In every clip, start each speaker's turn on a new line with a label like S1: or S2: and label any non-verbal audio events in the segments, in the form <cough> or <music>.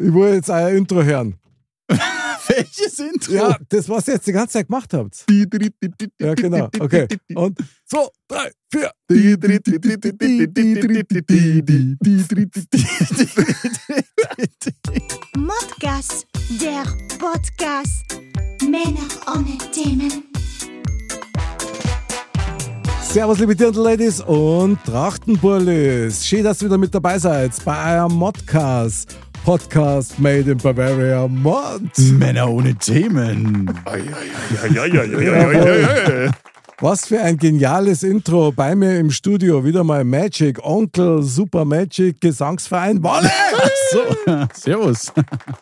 S1: Ich will jetzt euer Intro hören.
S2: Welches Intro?
S1: Ja, das, was ihr jetzt die ganze Zeit gemacht habt. Ja, genau. Okay. Und zwei, drei, vier.
S3: Modcast, der Podcast. Männer ohne Themen.
S1: Servus, liebe Dirndl-Ladies und Trachtenburlis. Schön, dass ihr wieder mit dabei seid bei eurem Modcast. Podcast made in Bavaria Mod.
S2: Männer ohne Themen.
S1: Was für ein geniales Intro. Bei mir im Studio wieder mal Magic, Onkel, Super Magic, Gesangsverein, Wolle!
S2: So, servus.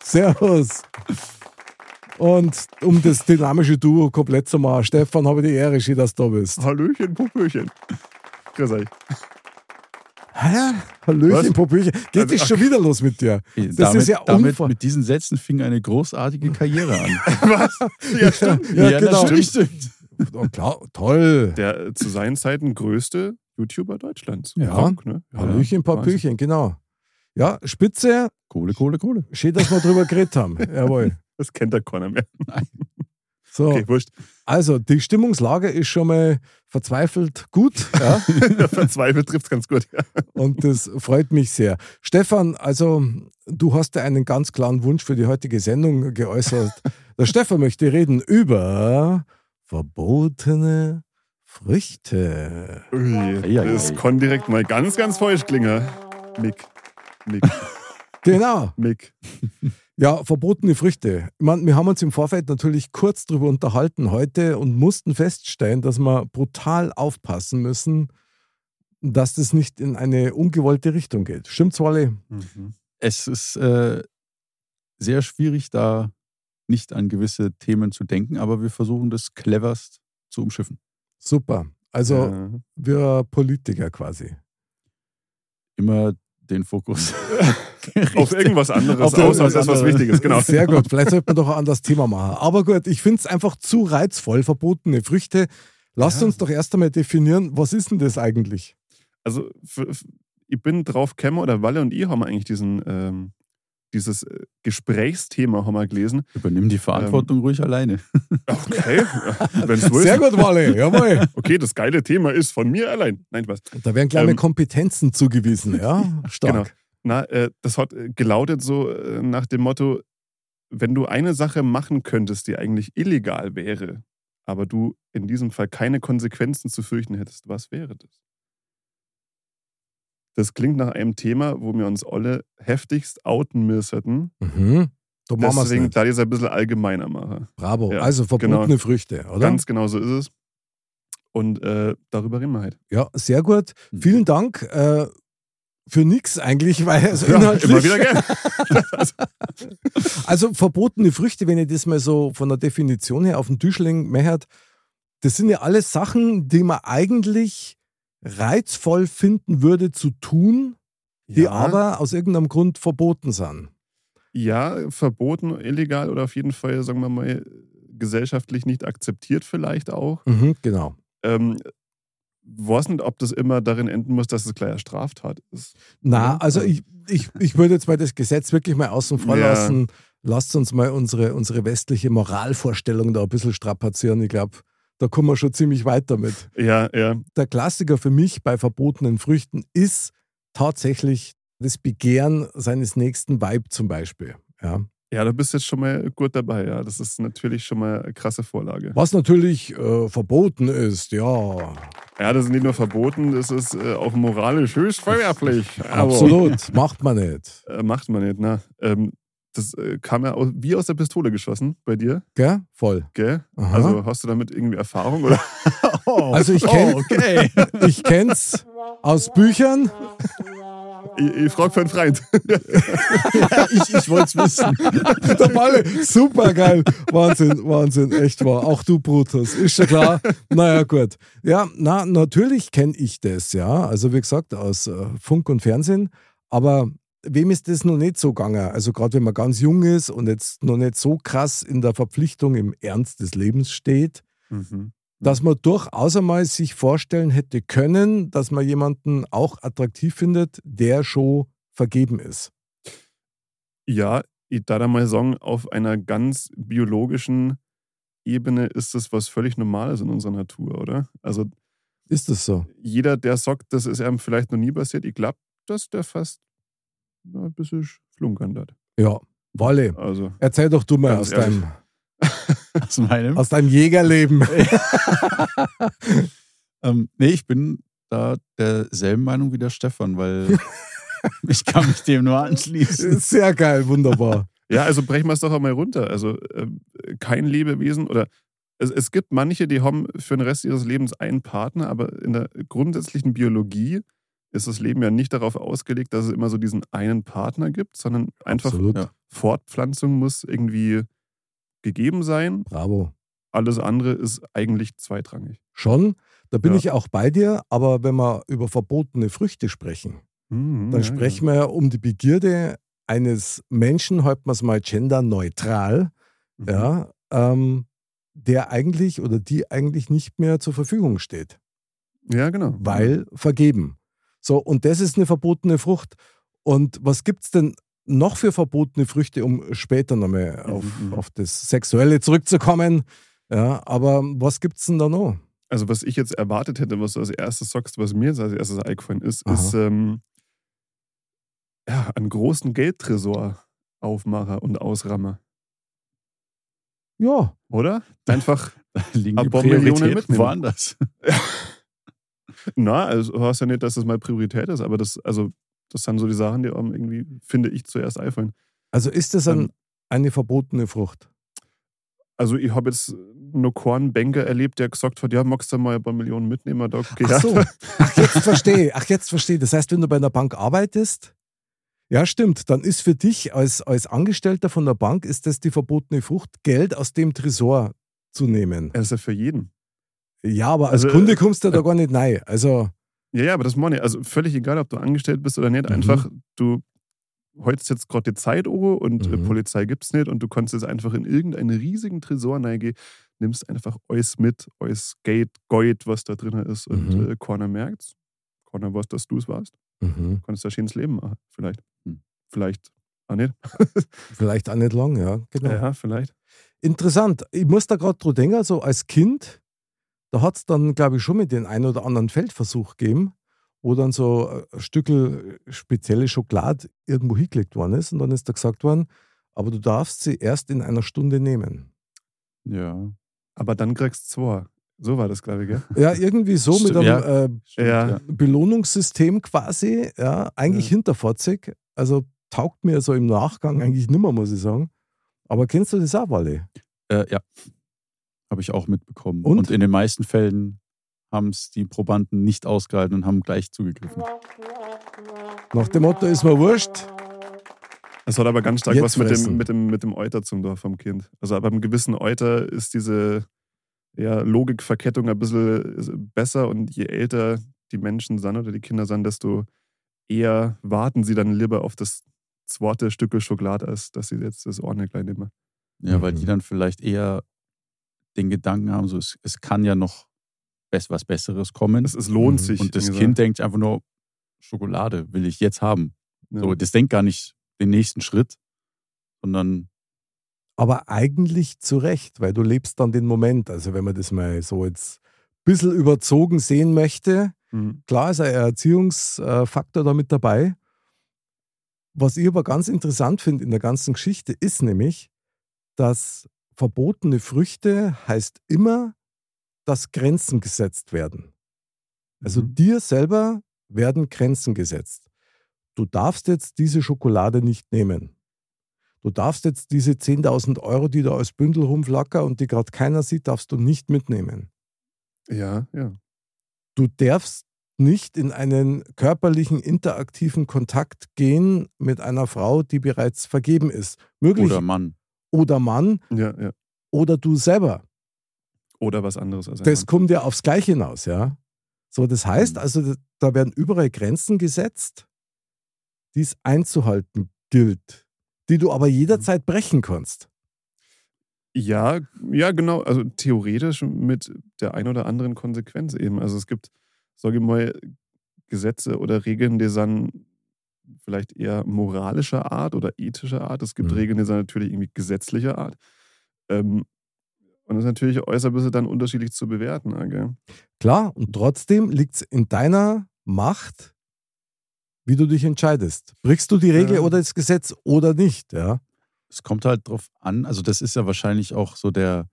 S1: Servus. Und um das dynamische Duo komplett zu machen, Stefan, habe ich die Ehre, schön, dass du da bist.
S4: Hallöchen, Popöchen. Grüß euch.
S1: Hä? Hallöchen? Popöchen. Geht
S4: Also,
S1: das schon wieder los mit dir? Das
S2: damit,
S1: ist ja
S2: damit mit diesen Sätzen fing eine großartige Karriere an. <laughs>
S4: Was? Ja, stimmt.
S1: Ja, genau.
S2: natürlich stimmt.
S1: Oh, klar, toll.
S4: Der äh, zu seinen Zeiten größte YouTuber Deutschlands.
S1: Ja.
S4: Rock, ne? ja.
S1: Hallöchen, Popöchen, genau. Ja, Spitze.
S2: Kohle, Kohle, Kohle.
S1: Schön, dass wir drüber geredet haben. <laughs> Jawohl.
S4: Das kennt der keiner mehr.
S1: So,
S4: Okay, wurscht.
S1: also die Stimmungslage ist schon mal verzweifelt gut. <laughs> Ja?
S4: Verzweifelt trifft es ganz gut. Ja.
S1: Und das freut mich sehr. Stefan, also du hast ja einen ganz klaren Wunsch für die heutige Sendung geäußert. Der Stefan möchte reden über verbotene Früchte.
S4: Ui,
S2: ja,
S4: das
S2: ja.
S4: kann direkt mal ganz, ganz falsch klingen. Mick. Mick.
S1: Genau.
S4: Mick.
S1: Ja, verbotene Früchte. Ich meine, wir haben uns im Vorfeld natürlich kurz darüber unterhalten heute und mussten feststellen, dass wir brutal aufpassen müssen, dass das nicht in eine ungewollte Richtung geht. Stimmt's, Wally?
S4: Mhm.
S2: Es ist äh, sehr schwierig, da nicht an gewisse Themen zu denken, aber wir versuchen das cleverst zu umschiffen.
S1: Super. Also
S4: Ja.
S1: wir Politiker quasi.
S2: Immer den Fokus. <laughs>
S4: Auf irgendwas anderes,
S2: Auf
S4: außer
S2: irgendwas
S4: auf das, was
S2: anderes.
S4: wichtig ist. Genau.
S1: Sehr gut. <laughs> Vielleicht sollte man doch ein anderes Thema machen. Aber gut, ich finde es einfach zu reizvoll, verbotene Früchte. Lasst
S4: Ja.
S1: uns doch erst einmal definieren, was ist denn das eigentlich?
S4: Also, für, für, ich bin drauf gekommen, oder Walle und ich haben eigentlich diesen, ähm, dieses äh, Gesprächsthema haben wir gelesen.
S2: Übernimm die Verantwortung ruhig alleine. <laughs>
S4: Okay, <laughs> wenn es
S1: Sehr gut, Wally. Jawohl.
S4: Okay, das geile Thema ist von mir allein. Nein, Spaß.
S1: Da werden kleine
S4: Ähm,
S1: Kompetenzen zugewiesen, ja? Stark.
S4: Genau. Na, äh, das hat äh, gelautet so äh, nach dem Motto, wenn du eine Sache machen könntest, die eigentlich illegal wäre, aber du in diesem Fall keine Konsequenzen zu fürchten hättest, was wäre das? Das klingt nach einem Thema, wo wir uns alle heftigst outen müssten.
S1: Mhm. Es
S4: Deswegen, da ich es ein bisschen allgemeiner mache.
S1: Bravo.
S4: Ja,
S1: also verbotene
S4: genau.
S1: Früchte, oder?
S4: Ganz genau so ist es. Und äh, darüber reden wir halt.
S1: ja, sehr gut.
S2: Mhm.
S1: Vielen Dank. Äh, für nichts eigentlich, weil also <laughs>
S4: Ja,
S1: inhaltlich.
S4: immer wieder gern. <laughs>
S1: Also verbotene Früchte, wenn ich das mal so von der Definition her auf den Tisch legen das sind ja alles Sachen, die man eigentlich reizvoll finden würde zu tun, die
S4: Ja.
S1: aber aus irgendeinem Grund verboten sind.
S4: Ja, verboten, illegal oder auf jeden Fall, sagen wir mal, gesellschaftlich nicht akzeptiert vielleicht auch.
S1: Mhm, genau.
S4: Ähm, weiß nicht, ob das immer darin enden muss, dass es gleich eine Straftat ist.
S1: Na, also ich, ich, ich würde jetzt mal das Gesetz wirklich mal außen vor
S4: Ja.
S1: lassen. Lasst uns mal unsere, unsere westliche Moralvorstellung da ein bisschen strapazieren. Ich glaube, da kommen wir schon ziemlich weit damit.
S4: Ja, ja.
S1: Der Klassiker für mich bei verbotenen Früchten ist tatsächlich das Begehren seines nächsten Weib zum Beispiel. Ja.
S4: Ja, da bist du jetzt schon mal gut dabei, ja. Das ist natürlich schon mal eine krasse Vorlage.
S1: Was natürlich äh, verboten ist, ja.
S4: Ja, das ist nicht nur verboten, das ist äh, auch moralisch höchst verwerflich.
S1: Absolut. Macht man nicht.
S4: Äh, macht man nicht, ne? Ähm, das äh, kam ja aus, wie aus der Pistole geschossen bei dir,
S1: Gell? Voll.
S4: gell?
S1: Aha.
S4: Also hast du damit irgendwie Erfahrung oder?
S2: Oh, <laughs>
S1: Also ich kenn-
S2: oh, okay. <laughs>
S1: Ich kenn's aus Büchern. <laughs>
S4: Ich, ich frage für einen Freund.
S2: ich ich wollte es wissen.
S1: Der Balle, super geil. Wahnsinn, Wahnsinn, echt wahr. Auch du, Brutus, ist schon klar. Naja, gut. Ja, na, natürlich kenne ich das, ja. Also, wie gesagt, aus äh, Funk und Fernsehen. Aber wem ist das noch nicht so gegangen? Also, gerade wenn man ganz jung ist und jetzt noch nicht so krass in der Verpflichtung im Ernst des Lebens steht,
S4: Mhm.
S1: dass man durchaus einmal sich vorstellen hätte können, dass man jemanden auch attraktiv findet, der schon vergeben ist.
S4: Ja, ich darf da mal sagen, auf einer ganz biologischen Ebene ist das was völlig Normales in unserer Natur, oder? Also
S1: Ist das so?
S4: jeder, der sagt, das ist einem vielleicht noch nie passiert, ich glaube, dass der fast ein bisschen flunkern hat.
S1: Ja. Walle,
S4: Also,
S1: erzähl doch du mal aus
S4: ehrlich.
S1: deinem, <laughs>
S2: Aus meinem.
S1: aus deinem Jägerleben. <laughs> <laughs>
S2: ähm, nee, ich bin da derselben Meinung wie der Stefan, weil ich kann mich dem nur anschließen.
S1: Sehr geil, wunderbar.
S4: ja, also brechen wir es doch einmal runter. Also ähm, kein Lebewesen oder es, es gibt manche, die haben für den Rest ihres Lebens einen Partner, aber in der grundsätzlichen Biologie ist das Leben ja nicht darauf ausgelegt, dass es immer so diesen einen Partner gibt, sondern einfach
S1: Absolut.
S2: ja.
S4: Fortpflanzung muss irgendwie gegeben sein.
S1: Bravo.
S4: Alles andere ist eigentlich zweitrangig.
S1: Schon, da bin
S4: Ja.
S1: ich auch bei dir, aber wenn wir über verbotene Früchte sprechen,
S4: Mhm,
S1: dann
S4: ja,
S1: sprechen wir ja um die Begierde eines Menschen, halten wir es mal genderneutral,
S4: ja.
S1: ja, ähm, der eigentlich oder die eigentlich nicht mehr zur Verfügung steht,
S4: ja, genau.
S1: weil vergeben. So, und das ist eine verbotene Frucht. Und was gibt es denn noch für verbotene Früchte, um später nochmal auf,
S4: Mhm, mhm.
S1: auf das Sexuelle zurückzukommen? Ja, aber was gibt es denn da noch?
S4: Also, was ich jetzt erwartet hätte, was du als erstes sagst, was mir jetzt als erstes eingefallen ist,
S1: Aha.
S4: ist ähm, ja, einen großen Geldtresor Aufmacher und Ausrammer,
S1: Ja,
S4: oder? Einfach, <laughs>
S2: die
S4: Aber Millionen mitnehmen.
S2: woanders. <laughs>
S4: na, also du hast ja nicht, dass das mal Priorität ist, aber das, also, das sind so die Sachen, die einem irgendwie, finde ich, zuerst einfallen.
S1: also ist das ein,
S4: Ähm,
S1: eine verbotene Frucht?
S4: Also, ich habe jetzt nur Kornbanker erlebt, der gesagt hat, ja, magst du mal ein paar Millionen mitnehmen? Da, okay,
S1: Ach so. Ach, jetzt verstehe. Ach, jetzt verstehe. Das heißt, wenn du bei einer Bank arbeitest, ja, stimmt, dann ist für dich als, als Angestellter von der Bank, ist das die verbotene Frucht, Geld aus dem Tresor zu nehmen.
S4: Das ist ja für jeden.
S1: Ja, aber als
S4: Also,
S1: Kunde
S4: äh,
S1: kommst du da gar nicht rein. Also,
S4: Ja, ja, aber das meine ich. Also völlig egal, ob du angestellt bist oder nicht.
S1: Mhm.
S4: Einfach, du holst jetzt gerade die Zeit an und äh,
S1: Mhm.
S4: Polizei gibt's nicht und du kannst jetzt einfach in irgendeinen riesigen Tresor reingehen, nimmst einfach alles mit, alles Geld, Gold, was da drin ist und
S1: Mhm.
S4: äh, keiner merkt's. Keiner weiß, dass du es warst.
S1: mhm.
S4: Kannst da schönes Leben machen, vielleicht.
S2: Hm.
S4: Vielleicht auch nicht. <laughs>
S1: vielleicht auch nicht lang, ja, genau.
S4: Ja, vielleicht.
S1: Interessant. Ich muss da gerade drüber denken, so als Kind, da hat es dann, glaube ich, schon mit den ein oder anderen Feldversuch gegeben, wo dann so ein Stückel spezielle Schokolade irgendwo hingelegt worden ist und dann ist da gesagt worden, aber du darfst sie erst in einer Stunde nehmen.
S2: Ja.
S4: Aber dann kriegst du zwei. So war das, glaube ich, gell?
S1: Ja, irgendwie so mit einem
S2: ja.
S1: äh,
S4: Ja.
S1: Belohnungssystem quasi, ja, eigentlich
S4: Ja.
S1: hinterfotzig. Also taugt mir so im Nachgang eigentlich nimmer, muss ich sagen. Aber kennst du das auch, Walle?
S2: Äh, ja. Habe ich auch mitbekommen.
S1: Und?
S2: Und, in den meisten Fällen haben es die Probanden nicht ausgehalten und haben gleich zugegriffen.
S1: Nach dem Motto, ist mir wurscht.
S4: Das hat aber ganz stark
S1: Jetzt
S4: was mit
S1: fressen.
S4: dem, mit, dem, mit dem Euter zum Dorf vom Kind. Also ab einem gewissen Euter ist diese ja, Logikverkettung ein bisschen besser und je älter die Menschen sind oder die Kinder sind, desto eher warten sie dann lieber auf das zweite Stück Schokolade, als dass sie jetzt das Ordner gleich nehmen.
S2: Ja, weil
S1: Mhm.
S2: die dann vielleicht eher den Gedanken haben, so, es, es kann ja noch was Besseres kommen.
S4: Es, es lohnt
S1: Mhm.
S4: sich.
S2: und das Kind denkt einfach nur, Schokolade will ich jetzt haben.
S4: so.
S2: So, das denkt gar nicht den nächsten Schritt, sondern
S1: Aber eigentlich zu Recht, weil du lebst dann den Moment. Also wenn man das mal so jetzt ein bisschen überzogen sehen möchte,
S4: Mhm.
S1: klar ist ein Erziehungsfaktor da mit dabei. Was ich aber ganz interessant finde in der ganzen Geschichte ist nämlich, dass verbotene Früchte heißt immer, dass Grenzen gesetzt werden. Also
S4: Mhm.
S1: dir selber werden Grenzen gesetzt. Du darfst jetzt diese Schokolade nicht nehmen. Du darfst jetzt diese 10.000 Euro, die da als Bündel rumflackern und die gerade keiner sieht, darfst du nicht mitnehmen.
S4: Ja, ja.
S1: Du darfst nicht in einen körperlichen, interaktiven Kontakt gehen mit einer Frau, die bereits vergeben ist. Möglich.
S2: Oder Mann.
S1: Oder Mann.
S4: Ja, ja.
S1: Oder du selber.
S4: Oder was anderes als
S1: Das
S4: Mann.
S1: kommt ja aufs Gleiche hinaus, ja. So, das heißt
S2: Mhm.
S1: also, da werden überall Grenzen gesetzt, die es einzuhalten gilt, die du aber jederzeit brechen kannst.
S4: Ja, ja, genau. Also theoretisch mit der ein oder anderen Konsequenz eben. Also es gibt, sage ich mal, Gesetze oder Regeln, die sind vielleicht eher moralischer Art oder ethischer Art. Es gibt
S1: Mhm.
S4: Regeln, die sind natürlich irgendwie gesetzlicher Art. Ähm, und das ist natürlich äußerst dann unterschiedlich zu bewerten. ja, Gell?
S1: Klar, und trotzdem liegt es in deiner Macht, wie du dich entscheidest. Brichst du die Regel
S4: Ja.
S1: oder das Gesetz oder nicht, ja?
S2: Es kommt halt drauf an, also das ist ja wahrscheinlich auch so der,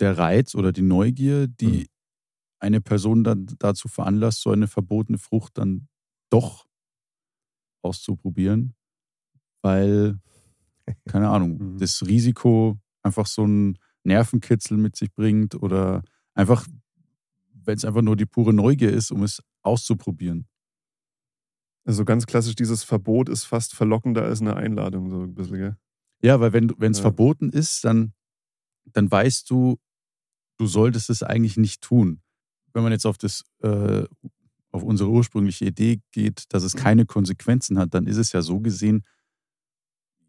S2: der Reiz oder die Neugier, die
S1: Mhm.
S2: eine Person dann dazu veranlasst, so eine verbotene Frucht dann doch auszuprobieren, weil, keine Ahnung, <laughs>
S4: Mhm.
S2: das Risiko einfach so einen Nervenkitzel mit sich bringt oder einfach, wenn es einfach nur die pure Neugier ist, um es auszuprobieren.
S4: Also ganz klassisch, dieses Verbot ist fast verlockender als eine Einladung, so ein bisschen, gell?
S2: Ja, weil wenn es
S4: Ja.
S2: verboten ist, dann, dann weißt du, du solltest es eigentlich nicht tun. Wenn man jetzt auf das, äh, auf unsere ursprüngliche Idee geht, dass es keine Konsequenzen hat, dann ist es ja so gesehen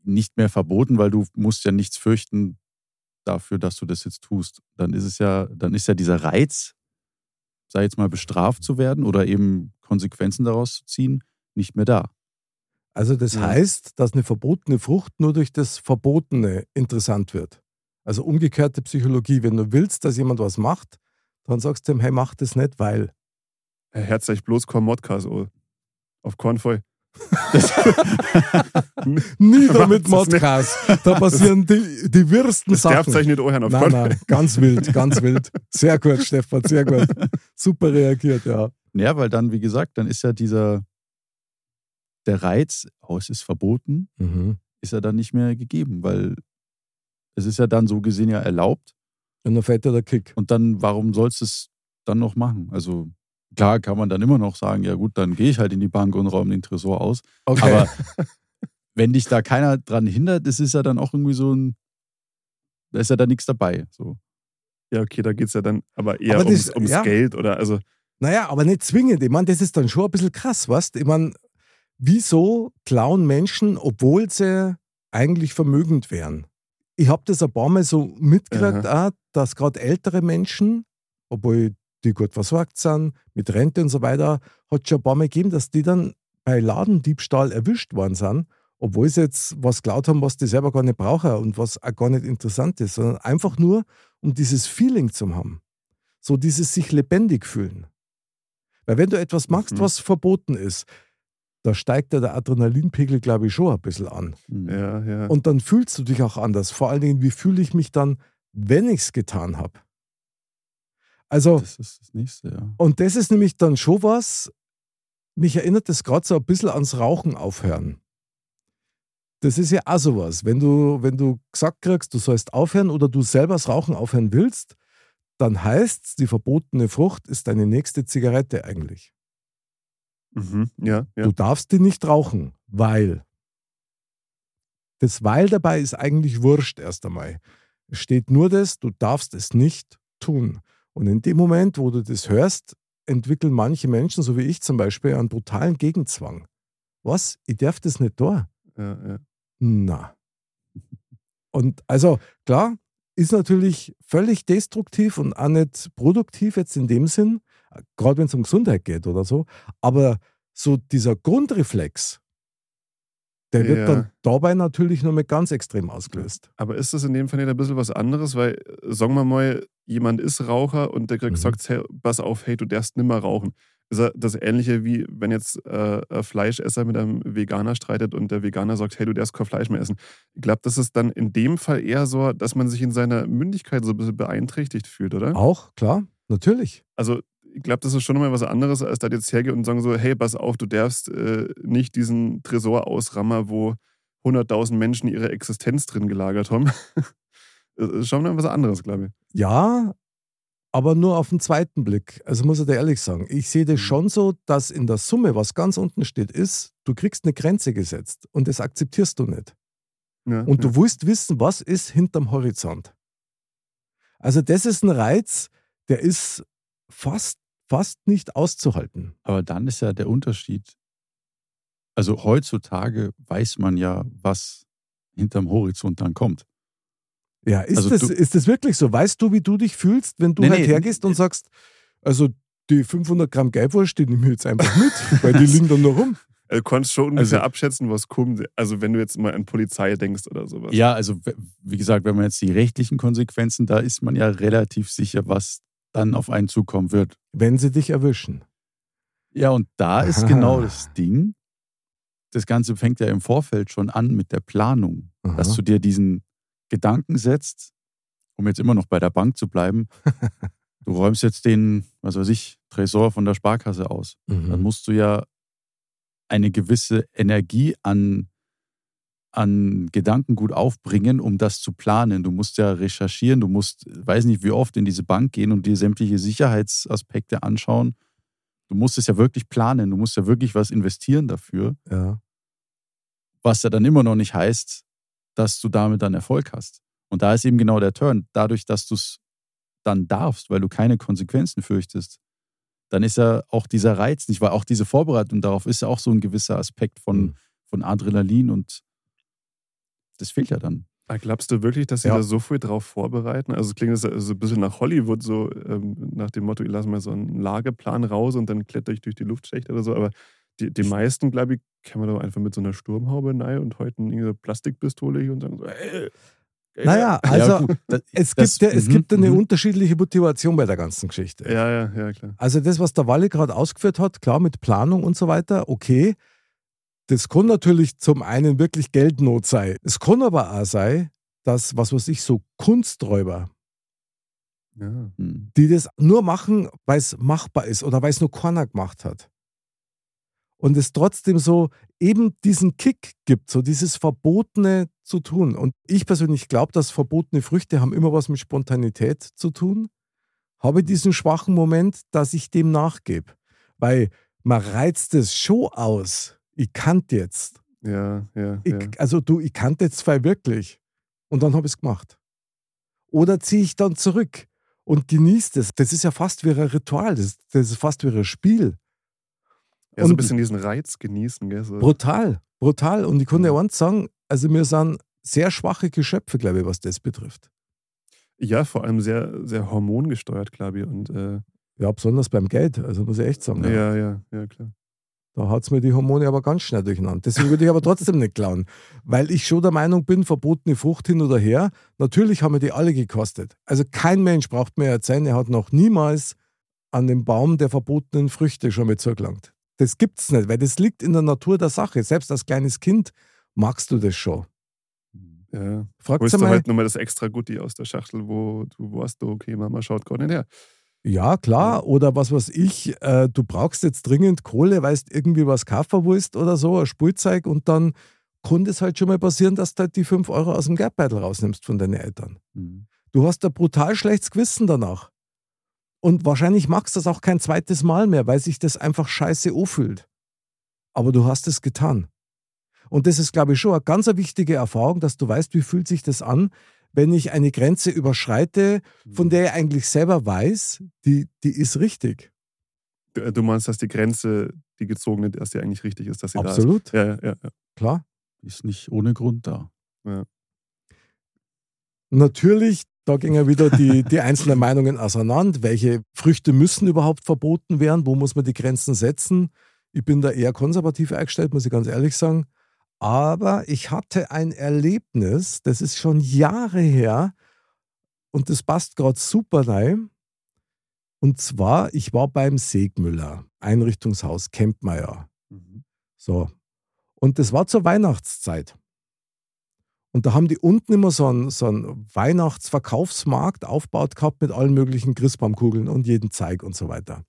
S2: nicht mehr verboten, weil du musst ja nichts fürchten dafür, dass du das jetzt tust. Dann ist es ja, dann ist ja dieser Reiz, sei jetzt mal bestraft zu werden oder eben Konsequenzen daraus zu ziehen, nicht mehr da.
S1: Also das
S4: Ja.
S1: heißt, dass eine verbotene Frucht nur durch das Verbotene interessant wird. Also umgekehrte Psychologie. Wenn du willst, dass jemand was macht, dann sagst du ihm, hey, mach das nicht, weil.
S4: Herzlich bloß kein Modcast, oh. Auf Kornvoll. <laughs>
S1: Nie
S4: Macht
S1: damit
S4: das nicht.
S1: Modcast. Da passieren die, die wirsten
S4: Das
S1: Sachen.
S4: sich nicht anhören auf
S1: Nein, nein, ganz wild, ganz wild. Sehr gut, Stefan, sehr gut. Super reagiert, ja.
S2: Ja, weil dann, wie gesagt, dann ist ja dieser, der Reiz, oh, es ist verboten,
S1: Mhm.
S2: ist ja dann nicht mehr gegeben, weil es ist ja dann so gesehen ja erlaubt.
S1: Und dann fällt dir der Kick.
S2: Und dann, warum sollst du es dann noch machen? Also klar kann man dann immer noch sagen, ja gut, dann gehe ich halt in die Bank und räume den Tresor aus.
S1: Okay.
S2: Aber <laughs> wenn dich da keiner dran hindert, das ist ja dann auch irgendwie so ein, da ist ja dann nichts dabei. So.
S4: Ja, okay, da geht es ja dann aber eher
S1: Aber das-
S4: ums, ums
S1: ja.
S4: Geld oder also.
S1: Naja, aber nicht zwingend. Ich meine, das ist dann schon ein bisschen krass, weißt Ich meine, wieso klauen Menschen, obwohl sie eigentlich vermögend wären? Ich habe das ein paar Mal so mitgekriegt, auch, dass gerade ältere Menschen, obwohl die gut versorgt sind, mit Rente und so weiter, hat schon ein paar Mal gegeben, dass die dann bei Ladendiebstahl erwischt worden sind, obwohl sie jetzt was geklaut haben, was die selber gar nicht brauchen und was auch gar nicht interessant ist, sondern einfach nur, um dieses Feeling zu haben. So dieses sich lebendig fühlen. Weil wenn du etwas machst,
S4: Mhm.
S1: was verboten ist, da steigt ja der Adrenalinpegel, glaube ich, schon ein bisschen an.
S2: Hm.
S4: Ja, ja.
S1: Und dann fühlst du dich auch anders. Vor allen Dingen, wie fühle ich mich dann, wenn ich es getan habe? Also,
S2: Das ist das nächste, ja.
S1: und das ist nämlich dann schon was, mich erinnert das gerade so ein bisschen ans Rauchen aufhören. Das ist ja auch sowas. Wenn du, wenn du gesagt kriegst, du sollst aufhören oder du selber das Rauchen aufhören willst, dann heißt die verbotene Frucht ist deine nächste Zigarette eigentlich.
S4: Mhm, ja, ja.
S1: Du darfst die nicht rauchen, weil. Das Weil dabei ist eigentlich wurscht erst einmal. Es steht nur das, du darfst es nicht tun. Und in dem Moment, wo du das hörst, entwickeln manche Menschen, so wie ich zum Beispiel, einen brutalen Gegenzwang. Was? Ich darf das nicht da?
S4: ja, ja.
S1: Na. Und also, klar, ist natürlich völlig destruktiv und auch nicht produktiv jetzt in dem Sinn, gerade wenn es um Gesundheit geht oder so. Aber so dieser Grundreflex, der wird
S4: Ja.
S1: dann dabei natürlich nur mit ganz extrem ausgelöst.
S4: Aber ist das in dem Fall nicht ein bisschen was anderes? Weil, äh, sagen wir mal, jemand ist Raucher und der
S1: Mhm.
S4: gesagt, hey, pass auf, hey, du darfst nimmer rauchen. Ist das Ähnliche wie wenn jetzt äh, ein Fleischesser mit einem Veganer streitet und der Veganer sagt, hey, du darfst kein Fleisch mehr essen. Ich glaube, das ist dann in dem Fall eher so, dass man sich in seiner Mündigkeit so ein bisschen beeinträchtigt fühlt, oder?
S1: Auch, klar, natürlich.
S4: Also, ich glaube, das ist schon nochmal was anderes, als da jetzt hergehen und sagen so, hey, pass auf, du darfst äh, nicht diesen Tresor ausrammen, wo 100.000 Menschen ihre Existenz drin gelagert haben. <laughs> Ist schon mal was anderes, glaube ich.
S1: Ja, aber nur auf den zweiten Blick. Also muss ich dir ehrlich sagen, ich sehe das
S4: Mhm.
S1: schon so, dass in der Summe, was ganz unten steht, ist, du kriegst eine Grenze gesetzt und das akzeptierst du nicht.
S4: Ja,
S1: Und
S4: ja.
S1: du willst wissen, was ist hinterm Horizont. Also das ist ein Reiz, der ist fast, fast nicht auszuhalten.
S2: Aber dann ist ja der Unterschied. Also heutzutage weiß man ja, was hinterm Horizont dann kommt.
S1: Ja, ist,
S2: Also
S1: das,
S2: du-
S1: ist das wirklich so? Weißt du, wie du dich fühlst, wenn du
S2: Nee,
S1: halt
S2: nee,
S1: hergehst und
S2: nee.
S1: sagst, also die 500 Gramm Geibwurst, die nehme ich jetzt einfach mit, weil die <laughs> liegen dann noch rum.
S4: Also, Du konntest schon ungefähr
S2: Also-
S4: abschätzen, was kommt. Also wenn du jetzt mal an Polizei denkst oder sowas.
S2: Ja, also wie gesagt, wenn man jetzt die rechtlichen Konsequenzen, da ist man ja relativ sicher, was dann auf einen zukommen wird.
S1: Wenn sie dich erwischen.
S2: Ja, und da ist
S1: Aha.
S2: genau das Ding. Das Ganze fängt ja im Vorfeld schon an mit der Planung,
S1: Aha.
S2: dass du dir diesen Gedanken setzt, um jetzt immer noch bei der Bank zu bleiben. <laughs> Du räumst jetzt den, was weiß ich, Tresor von der Sparkasse aus. Dann
S1: Mhm.
S2: musst du ja eine gewisse Energie an, an Gedankengut aufbringen, um das zu planen. Du musst ja recherchieren, du musst, weiß nicht, wie oft in diese Bank gehen und dir sämtliche Sicherheitsaspekte anschauen. Du musst es ja wirklich planen, du musst ja wirklich was investieren dafür,
S1: Ja.
S2: was ja dann immer noch nicht heißt, dass du damit dann Erfolg hast. Und da ist eben genau der Turn. Dadurch, dass du es dann darfst, weil du keine Konsequenzen fürchtest, dann ist ja auch dieser Reiz nicht, weil auch diese Vorbereitung darauf ist ja auch so ein gewisser Aspekt von,
S1: Mhm.
S2: von Adrenalin und das fehlt ja dann.
S4: Ah, Glaubst du wirklich, dass sie
S1: Ja.
S4: da so viel drauf vorbereiten? Also klingt das so ein bisschen nach Hollywood, so ähm, nach dem Motto, ich lasse mal so einen Lageplan raus und dann kletter ich durch die Luftschächte oder so. Aber die, die meisten, glaube ich, kann man doch einfach mit so einer Sturmhaube rein und heute eine Plastikpistole hier und sagen so, hey,
S1: Naja, also
S2: ja, das,
S1: es
S2: das-
S1: gibt, ja, es
S2: mhm,
S1: gibt eine
S2: mhm.
S1: unterschiedliche Motivation bei der ganzen Geschichte.
S4: Ja, ja, ja, klar.
S1: Also das, was der Walle gerade ausgeführt hat, klar mit Planung und so weiter, okay. Das kann natürlich zum einen wirklich Geldnot sein. Es kann aber auch sein, dass, was weiß ich, so Kunsträuber,
S4: Ja.
S2: Mhm.
S1: die das nur machen, weil es machbar ist oder weil es nur keiner gemacht hat. Und es trotzdem so eben diesen Kick gibt, so dieses Verbotene zu tun. Und ich persönlich glaube, dass verbotene Früchte haben immer was mit Spontanität zu tun. Habe diesen schwachen Moment, dass ich dem nachgebe. Weil man reizt es schon aus. Ich kann jetzt.
S4: Ja, ja,
S1: Ich,
S4: ja.
S1: Also du, ich kannte jetzt zwei wirklich. Und dann habe ich es gemacht. Oder ziehe ich dann zurück und genieße es. Das ist ja fast wie ein Ritual. Das, das ist fast wie ein Spiel.
S4: Ja, so ein bisschen diesen Reiz genießen, gell? So.
S1: Brutal, brutal. Und ich kann dir
S4: Mhm.
S1: eins sagen, also wir sind sehr schwache Geschöpfe, glaube ich, was das betrifft.
S4: Ja, vor allem sehr, sehr hormongesteuert, glaube ich. Und äh,
S1: Ja, besonders beim Geld, also muss ich echt sagen.
S4: ja, ja, ja, klar.
S1: Da hat es mir die Hormone aber ganz schnell durcheinander. Deswegen würde ich aber trotzdem nicht klauen. Weil ich schon der Meinung bin, verbotene Frucht hin oder her, natürlich haben wir die alle gekostet. Also kein Mensch braucht mir erzählen, er hat noch niemals an dem Baum der verbotenen Früchte schon mit zugelangt. Das gibt's nicht, weil das liegt in der Natur der Sache. Selbst als kleines Kind magst du das schon.
S4: Ja.
S1: Fragst
S4: Holst
S1: du
S4: du
S1: mal,
S4: halt nochmal das extra Gutti aus der Schachtel, wo du warst, okay, Mama schaut gar nicht her.
S1: ja klar, oder was weiß ich, äh, du brauchst jetzt dringend Kohle, weißt irgendwie was kaufen willst oder so, ein Spielzeug und dann kann es halt schon mal passieren, dass du halt die 5 Euro aus dem Geldbeutel rausnimmst von deinen Eltern.
S2: Mhm.
S1: Du hast ein brutal schlechtes Gewissen danach. Und wahrscheinlich magst du das auch kein zweites Mal mehr, weil sich das einfach scheiße anfühlt. Aber du hast es getan. Und das ist, glaube ich, schon eine ganz wichtige Erfahrung, dass du weißt, wie fühlt sich das an, wenn ich eine Grenze überschreite, von der ich eigentlich selber weiß, die, die ist richtig.
S4: Du, du meinst, dass die Grenze, die gezogene, dass die eigentlich richtig ist, dass sie
S1: Absolut,
S4: da ist. Ja, ja, ja.
S1: klar.
S2: Ist nicht ohne Grund da.
S1: Natürlich, da gingen wieder die, <laughs> die einzelnen Meinungen auseinander. Welche Früchte müssen überhaupt verboten werden? Wo muss man die Grenzen setzen? Ich bin da eher konservativ eingestellt, muss ich ganz ehrlich sagen. Aber ich hatte ein Erlebnis, das ist schon Jahre her und das passt gerade super rein. Und zwar, ich war beim Segmüller, Einrichtungshaus Kempmeier.
S4: Mhm.
S1: So. Und das war zur Weihnachtszeit. Und da haben die unten immer so einen, so einen Weihnachtsverkaufsmarkt aufgebaut gehabt mit allen möglichen Christbaumkugeln und jeden Zeig und so weiter.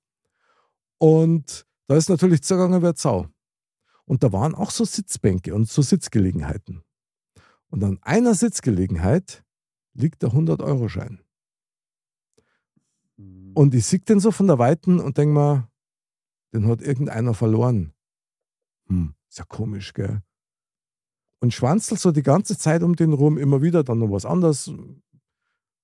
S1: Und da ist natürlich zugegangen wie Sau. Und da waren auch so Sitzbänke und so Sitzgelegenheiten. Und an einer Sitzgelegenheit liegt der 100-Euro-Schein.
S4: Mhm.
S1: Und ich sehe den so von der Weiten und denke mir, den hat irgendeiner verloren. Hm, ist ja komisch, gell? Und schwanzelt so die ganze Zeit um den rum, immer wieder, dann noch was anderes.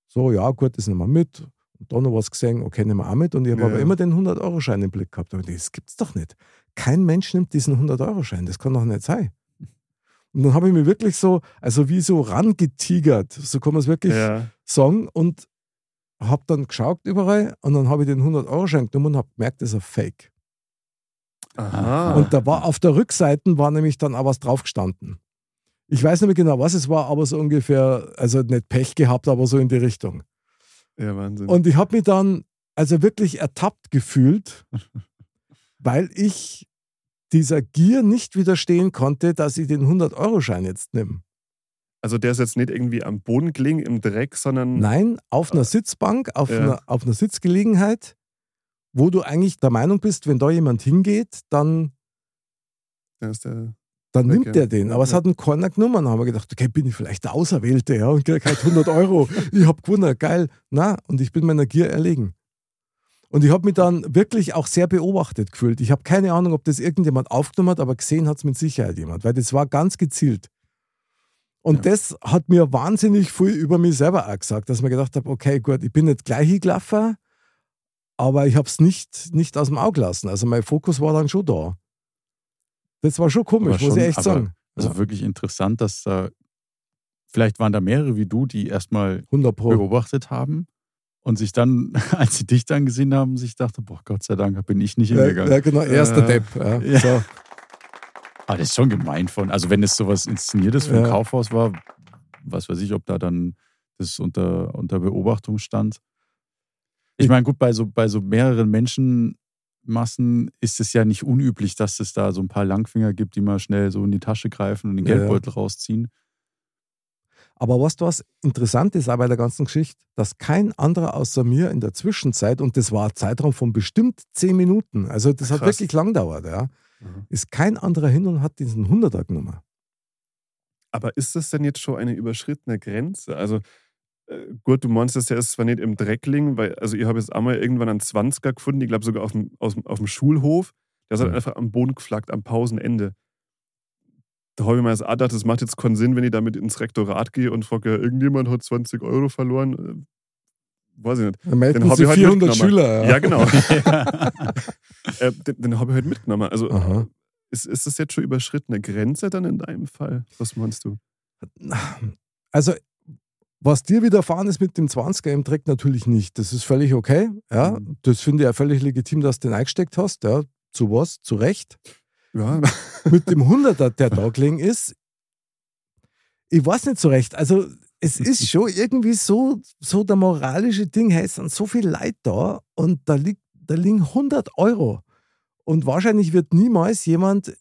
S1: So, ja, gut, das nehmen wir mit. Und dann noch was gesehen, okay, nehmen wir auch mit. Und ich habe
S4: Ja.
S1: aber immer den 100-Euro-Schein im Blick gehabt. Und das gibt's doch nicht. Kein Mensch nimmt diesen 100-Euro-Schein. Das kann doch nicht sein. Und dann habe ich mich wirklich so, also wie so rangetigert, so kann man es wirklich
S4: ja.
S1: sagen. Und habe dann geschaut überall und dann habe ich den 100-Euro-Schein genommen und habe gemerkt, das ist ein Fake.
S4: Aha.
S1: Und da war auf der Rückseite war nämlich dann auch was draufgestanden. Ich weiß nicht mehr genau, was es war, aber so ungefähr, also nicht Pech gehabt, aber so in die Richtung.
S4: ja, Wahnsinn.
S1: Und ich habe mich dann also wirklich ertappt gefühlt, <laughs> weil ich dieser Gier nicht widerstehen konnte, dass ich den 100-Euro-Schein jetzt nehme.
S4: also der ist jetzt nicht irgendwie am Boden gelegen im Dreck, sondern
S1: Nein, auf einer Sitzbank, auf,
S4: Ja.
S1: einer, auf einer Sitzgelegenheit, wo du eigentlich der Meinung bist, wenn da jemand hingeht, dann,
S4: da ist der.
S1: Dann
S4: Weg,
S1: nimmt der den. Aber es hat einen keiner genommen. Dann haben wir gedacht, okay, bin ich vielleicht der Auserwählte ja, und krieg halt 100 Euro. ich habe gewonnen, geil. Na, und ich bin meiner Gier erlegen. Und ich habe mich dann wirklich auch sehr beobachtet gefühlt. Ich habe keine Ahnung, ob das irgendjemand aufgenommen hat, aber gesehen hat es mit Sicherheit jemand, weil das war ganz gezielt. Und
S4: Ja.
S1: das hat mir wahnsinnig viel über mich selber auch gesagt, dass ich mir gedacht habe, okay, gut, ich bin nicht gleich hingelaufen, aber ich habe es nicht, nicht aus dem Auge lassen. Also mein Fokus war dann schon da. Das war schon komisch,
S2: Aber
S1: muss
S2: schon,
S1: ich echt sagen.
S2: Also
S1: Ja.
S2: wirklich interessant, dass da vielleicht waren da mehrere wie du, die erstmal
S1: 100 Pro.
S2: beobachtet haben und sich dann, <laughs> als sie dich dann gesehen haben, sich dachte, boah, Gott sei Dank bin ich nicht
S1: Ja,
S2: hingegangen.
S1: ja, genau, erster
S4: Äh,
S1: Depp. Ja. <laughs>
S2: ja.
S1: So.
S2: Aber das ist schon gemein von. Also wenn es sowas Inszeniertes für ein
S1: Ja.
S2: Kaufhaus war, was weiß ich, ob da dann das unter, unter Beobachtung stand. Ich meine, gut, bei so, bei so mehreren Menschenmassen ist es ja nicht unüblich, dass es da so ein paar Langfinger gibt, die mal schnell so in die Tasche greifen und den
S1: Ja, ja.
S2: Geldbeutel rausziehen.
S1: Aber was was interessant ist auch bei der ganzen Geschichte, dass kein anderer außer mir in der Zwischenzeit, und das war ein Zeitraum von bestimmt zehn Minuten, also das hat
S4: Krass.
S1: wirklich lang gedauert, ja,
S4: Mhm.
S1: ist kein anderer hin und hat diesen 100er genommen.
S4: Aber ist das denn jetzt schon eine überschrittene Grenze? Also, gut, du meinst das ja ist zwar nicht im Dreckling, weil, also ich habe jetzt einmal irgendwann einen 20er gefunden, ich glaube sogar auf dem, aus, auf dem Schulhof. Der ist halt
S1: Mhm.
S4: einfach am Boden geflackt, am Pausenende. Da habe ich mir jetzt gedacht, das macht jetzt keinen Sinn, wenn ich damit ins Rektorat gehe und frage, ja, irgendjemand hat 20 Euro verloren. Äh, Weiß ich nicht.
S1: Da melden
S4: Den hab
S1: sie
S4: ich halt
S1: 400
S4: mitgenommen.
S1: Schüler.
S4: Ja, genau. <laughs> <laughs> äh, den den habe ich heute mitgenommen. Also,
S1: Aha.
S4: ist, ist das jetzt schon überschrittene Grenze dann in deinem Fall? Was meinst du?
S1: Also, was dir widerfahren ist mit dem 20er im Dreck natürlich nicht. Das ist völlig okay. Ja,
S4: Mhm.
S1: das finde ich ja völlig legitim, dass du den eingesteckt hast. Ja, zu was? Zu Recht.
S4: Ja, <laughs>
S1: mit dem 100er, der da gelegen ist, ich weiß nicht so recht. Also, es ist <laughs> schon irgendwie so, so der moralische Ding, hey, es sind so viele Leute da und da, liegt, da liegen 100 Euro. Und wahrscheinlich wird niemals jemand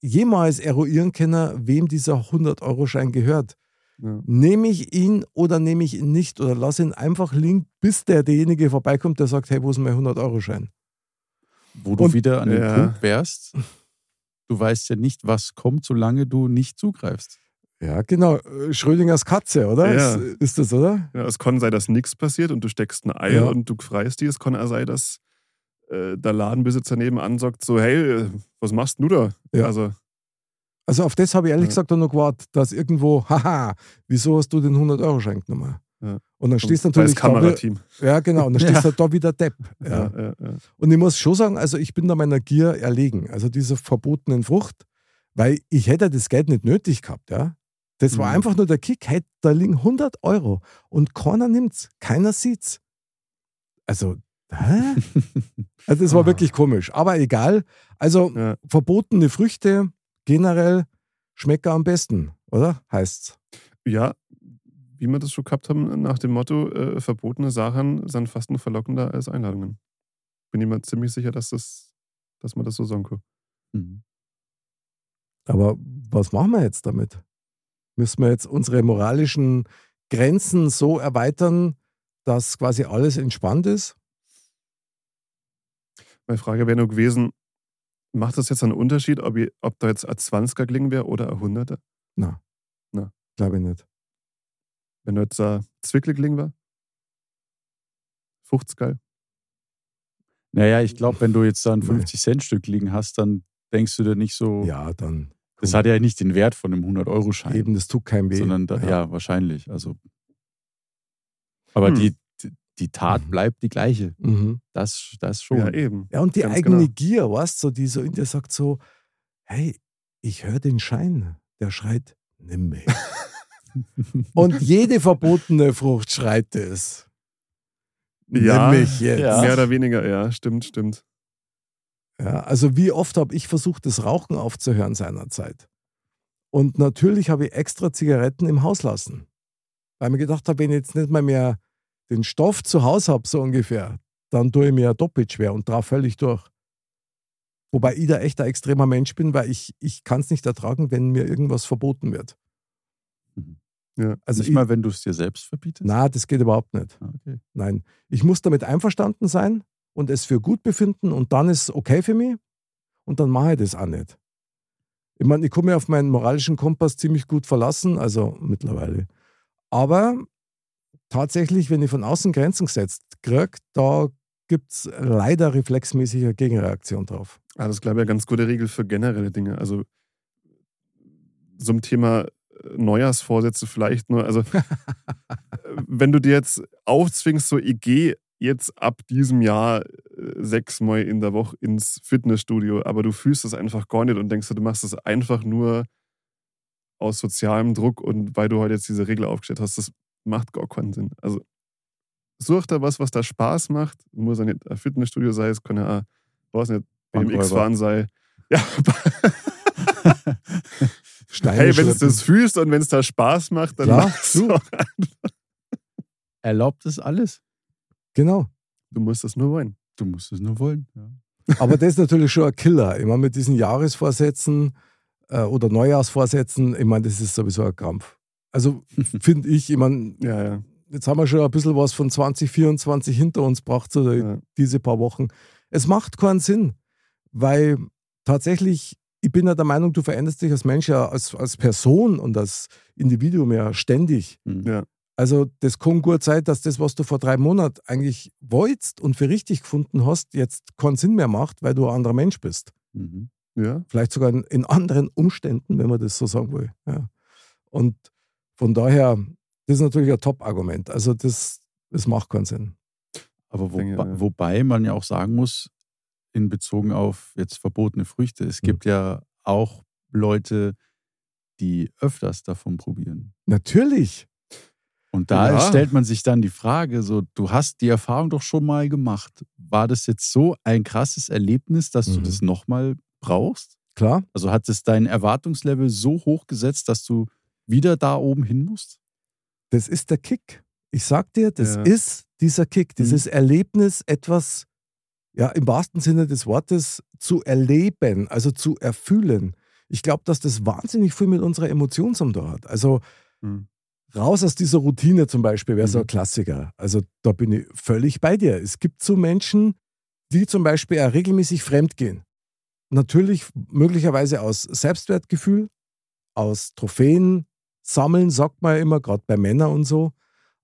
S1: jemals eruieren können, wem dieser 100-Euro-Schein gehört.
S4: Ja.
S1: Nehme ich ihn oder nehme ich ihn nicht oder lasse ihn einfach liegen, bis der derjenige vorbeikommt, der sagt, hey, wo ist mein 100-Euro-Schein?
S2: Wo du
S1: Und-
S2: wieder an dem
S4: Ja.
S2: Punkt wärst, du weißt ja nicht, was kommt, solange du nicht zugreifst.
S1: Ja, genau. Äh, Schrödingers Katze, oder?
S4: Ja.
S1: Ist, ist das, oder?
S4: Ja, es kann sein, dass nichts passiert und du steckst ein Ei
S1: Ja.
S4: und du freist die. Es kann auch sein, dass äh, der Ladenbesitzer nebenan sagt so, hey, äh, was machst du da?
S1: Ja.
S4: Also,
S1: Also auf das habe ich ehrlich
S4: Ja.
S1: gesagt auch noch gewartet, dass irgendwo, <laughs> haha, wieso hast du den 100-Euro-Schein genommen?
S4: Ja.
S1: Und dann stehst du
S4: das
S1: natürlich da, wi-
S4: Kamerateam.
S1: ja genau, und dann stehst <laughs> du da wieder Depp. Ja.
S4: Ja. Ja, ja,
S1: Und ich muss schon sagen, also ich bin da meiner Gier erlegen, also dieser verbotenen Frucht, weil ich hätte das Geld nicht nötig gehabt, ja. Das war
S4: Mhm.
S1: einfach nur der Kick, hey, da liegen 100 Euro und keiner nimmt's, keiner sieht's. Also, hä? <laughs> Also das war
S4: Ah.
S1: wirklich komisch, aber egal. Also
S4: Ja.
S1: verbotene Früchte generell schmecken am besten, oder? Heißt's.
S4: ja, wie wir das schon gehabt haben, nach dem Motto, äh, verbotene Sachen sind fast nur verlockender als Einladungen. Bin ich mir ziemlich sicher, dass, das, dass man das so sagen kann.
S2: Mhm.
S1: Aber was machen wir jetzt damit? Müssen wir jetzt unsere moralischen Grenzen so erweitern, dass quasi alles entspannt ist?
S4: Meine Frage wäre nur gewesen, macht das jetzt einen Unterschied, ob, ich, ob da jetzt ein 20er gelingen wäre oder ein 100er?
S1: Glaube ich nicht.
S4: Wenn da jetzt ein Zwickel gelingen wäre? Fruchtgeil.
S2: Naja, ich glaube, wenn du jetzt da ein
S1: Nee.
S2: 50-Cent-Stück liegen hast, dann denkst du dir nicht so,
S1: Ja, dann.
S2: das hat ja nicht den Wert von einem 100-Euro-Schein.
S1: Eben, das tut keinem weh.
S2: sondern da, ja. wahrscheinlich. Also, aber
S4: Hm.
S2: die, die Tat
S1: Mhm.
S2: bleibt die gleiche.
S1: Mhm.
S2: Das, das schon.
S4: Ja, eben.
S1: Ja, und die
S4: Ganz
S1: eigene
S4: genau.
S1: Gier, weißt du, so, die so in dir sagt so, hey, ich höre den Schein, der schreit, nimm mich. <laughs> und jede verbotene Frucht schreit es.
S4: Ja,
S1: nimm mich jetzt.
S2: Ja.
S4: Mehr oder weniger, ja, stimmt, stimmt.
S1: Ja, also wie oft habe ich versucht, das Rauchen aufzuhören seinerzeit. Und natürlich habe ich extra Zigaretten im Haus lassen. Weil ich mir gedacht habe, wenn ich jetzt nicht mal mehr den Stoff zu Hause habe, so ungefähr, dann tue ich mir ja doppelt schwer und drauf völlig durch. Wobei ich da echt ein extremer Mensch bin, weil ich, ich kann es nicht ertragen, wenn mir irgendwas verboten wird.
S4: Ja.
S1: Also
S2: nicht
S1: ich,
S2: mal, wenn du es dir selbst verbietest?
S1: na, das geht überhaupt nicht.
S2: Ah, Okay.
S1: Nein, ich muss damit einverstanden sein und es für gut befinden und dann ist es okay für mich und dann mache ich das auch nicht. Ich meine, ich mich auf meinen moralischen Kompass ziemlich gut verlassen, also mittlerweile. Aber tatsächlich, wenn ich von außen Grenzen gesetzt kriege, da gibt es leider reflexmäßig eine Gegenreaktion drauf.
S4: Ah, das ist, glaube ich, eine ganz gute Regel für generelle Dinge. Also so ein Thema äh, Neujahrsvorsätze vielleicht nur. Also <laughs> äh, wenn du dir jetzt aufzwingst, so ich gehe jetzt ab diesem Jahr äh, sechsmal in der Woche ins Fitnessstudio, aber du fühlst es einfach gar nicht und denkst, du machst es einfach nur aus sozialem Druck und weil du heute jetzt diese Regel aufgestellt hast, das macht gar keinen Sinn. Also such da was, was da Spaß macht. Muss ja nicht ein Fitnessstudio sein, es kann ja auch, weiß nicht,
S2: Bankräuber.
S4: BMX-Fahren sein. <laughs> Ja,
S1: Steine
S4: hey, wenn du das fühlst und wenn es da Spaß macht, dann
S1: Klar,
S4: mach's
S1: du.
S4: doch.
S2: Erlaubt es alles?
S1: Genau.
S4: Du musst es nur wollen.
S2: Du musst es nur wollen. Ja.
S1: Aber das ist natürlich schon ein Killer. Ich meine, mit diesen Jahresvorsätzen äh, oder Neujahrsvorsätzen, ich meine, das ist sowieso ein Krampf. Also <laughs> finde ich, ich meine,
S4: Ja, ja.
S1: jetzt haben wir schon ein bisschen was von 2024 hinter uns gebracht, so
S4: ja.
S1: diese paar Wochen. Es macht keinen Sinn, weil tatsächlich, ich bin ja der Meinung, du veränderst dich als Mensch ja als, als Person und als Individuum ja ständig.
S2: Hm.
S4: Ja.
S1: Also das kann gut sein, dass das, was du vor drei Monaten eigentlich wolltest und für richtig gefunden hast, jetzt keinen Sinn mehr macht, weil du ein anderer Mensch bist.
S2: Mhm.
S4: ja.
S1: Vielleicht sogar in, in anderen Umständen, wenn man das so sagen will. Ja. Und von daher, das ist natürlich ein Top-Argument. Also das, das macht keinen Sinn.
S2: Aber wo,
S4: denke, ja.
S2: wobei man ja auch sagen muss, in Bezug auf jetzt verbotene Früchte, es
S1: Mhm.
S2: gibt ja auch Leute, die öfters davon probieren.
S1: Natürlich.
S2: Und da
S4: Ja.
S2: stellt man sich dann die Frage, so, du hast die Erfahrung doch schon mal gemacht. War das jetzt so ein krasses Erlebnis, dass du
S1: Mhm.
S2: das nochmal brauchst?
S1: Klar.
S2: Also hat es dein Erwartungslevel so hoch gesetzt, dass du wieder da oben hin musst?
S1: Das ist der Kick. Ich sag dir, das
S4: Ja.
S1: ist dieser Kick, dieses
S2: Mhm.
S1: Erlebnis, etwas, ja, im wahrsten Sinne des Wortes zu erleben, also zu erfühlen. Ich glaube, dass das wahnsinnig viel mit unserer Emotion zum da hat. Also
S4: Hm.
S1: raus aus dieser Routine zum Beispiel wäre so ein
S2: Mhm.
S1: Klassiker. Also da bin ich völlig bei dir. Es gibt so Menschen, die zum Beispiel auch regelmäßig fremdgehen. Natürlich möglicherweise aus Selbstwertgefühl, aus Trophäen sammeln, sagt man ja immer, gerade bei Männern und so.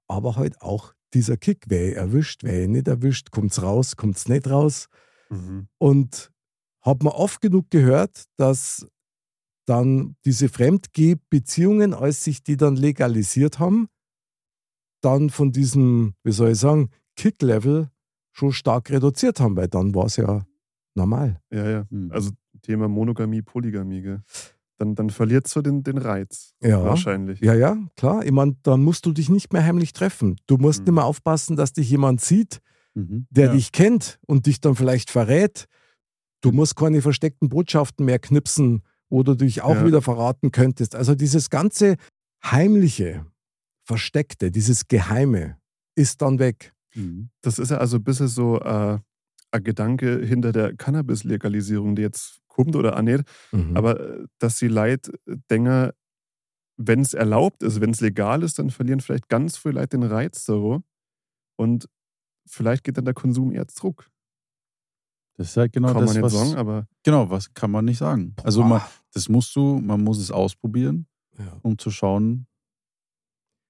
S1: Aber halt auch dieser Kick, wer ich erwischt, wer ich nicht erwischt, kommt's raus, kommt's nicht raus.
S4: Mhm.
S1: Und habe man oft genug gehört, dass dann diese Fremdgeh-Beziehungen, als sich die dann legalisiert haben, dann von diesem, wie soll ich sagen, Kick-Level schon stark reduziert haben, weil dann war es ja normal.
S4: Ja, ja.
S2: Hm.
S4: Also Thema Monogamie, Polygamie, gell? Dann, dann verliert so den, den Reiz.
S1: Ja.
S4: Wahrscheinlich.
S1: Ja, ja, klar. Ich meine, dann musst du dich nicht mehr heimlich treffen. Du musst
S4: Mhm.
S1: nicht mehr aufpassen, dass dich jemand sieht,
S2: Mhm.
S1: der
S4: Ja.
S1: dich kennt und dich dann vielleicht verrät. Du musst keine versteckten Botschaften mehr knipsen, wo du dich auch
S4: Ja.
S1: wieder verraten könntest. Also dieses ganze Heimliche, Versteckte, dieses Geheime ist dann weg.
S2: Mhm.
S4: Das ist ja also ein bisschen so äh, ein Gedanke hinter der Cannabis-Legalisierung, die jetzt kommt oder auch nicht.
S1: Mhm.
S4: Aber äh, dass die Leute denken, wenn es erlaubt ist, wenn es legal ist, dann verlieren vielleicht ganz viele Leute den Reiz darauf. Und vielleicht geht dann der Konsum eher zurück.
S2: Das ist halt genau
S4: Kann
S2: das,
S4: man nicht
S2: was.
S4: sagen, aber
S2: Genau, was kann man nicht sagen. Also man, das musst du, man muss es ausprobieren,
S1: ja.
S2: um zu schauen,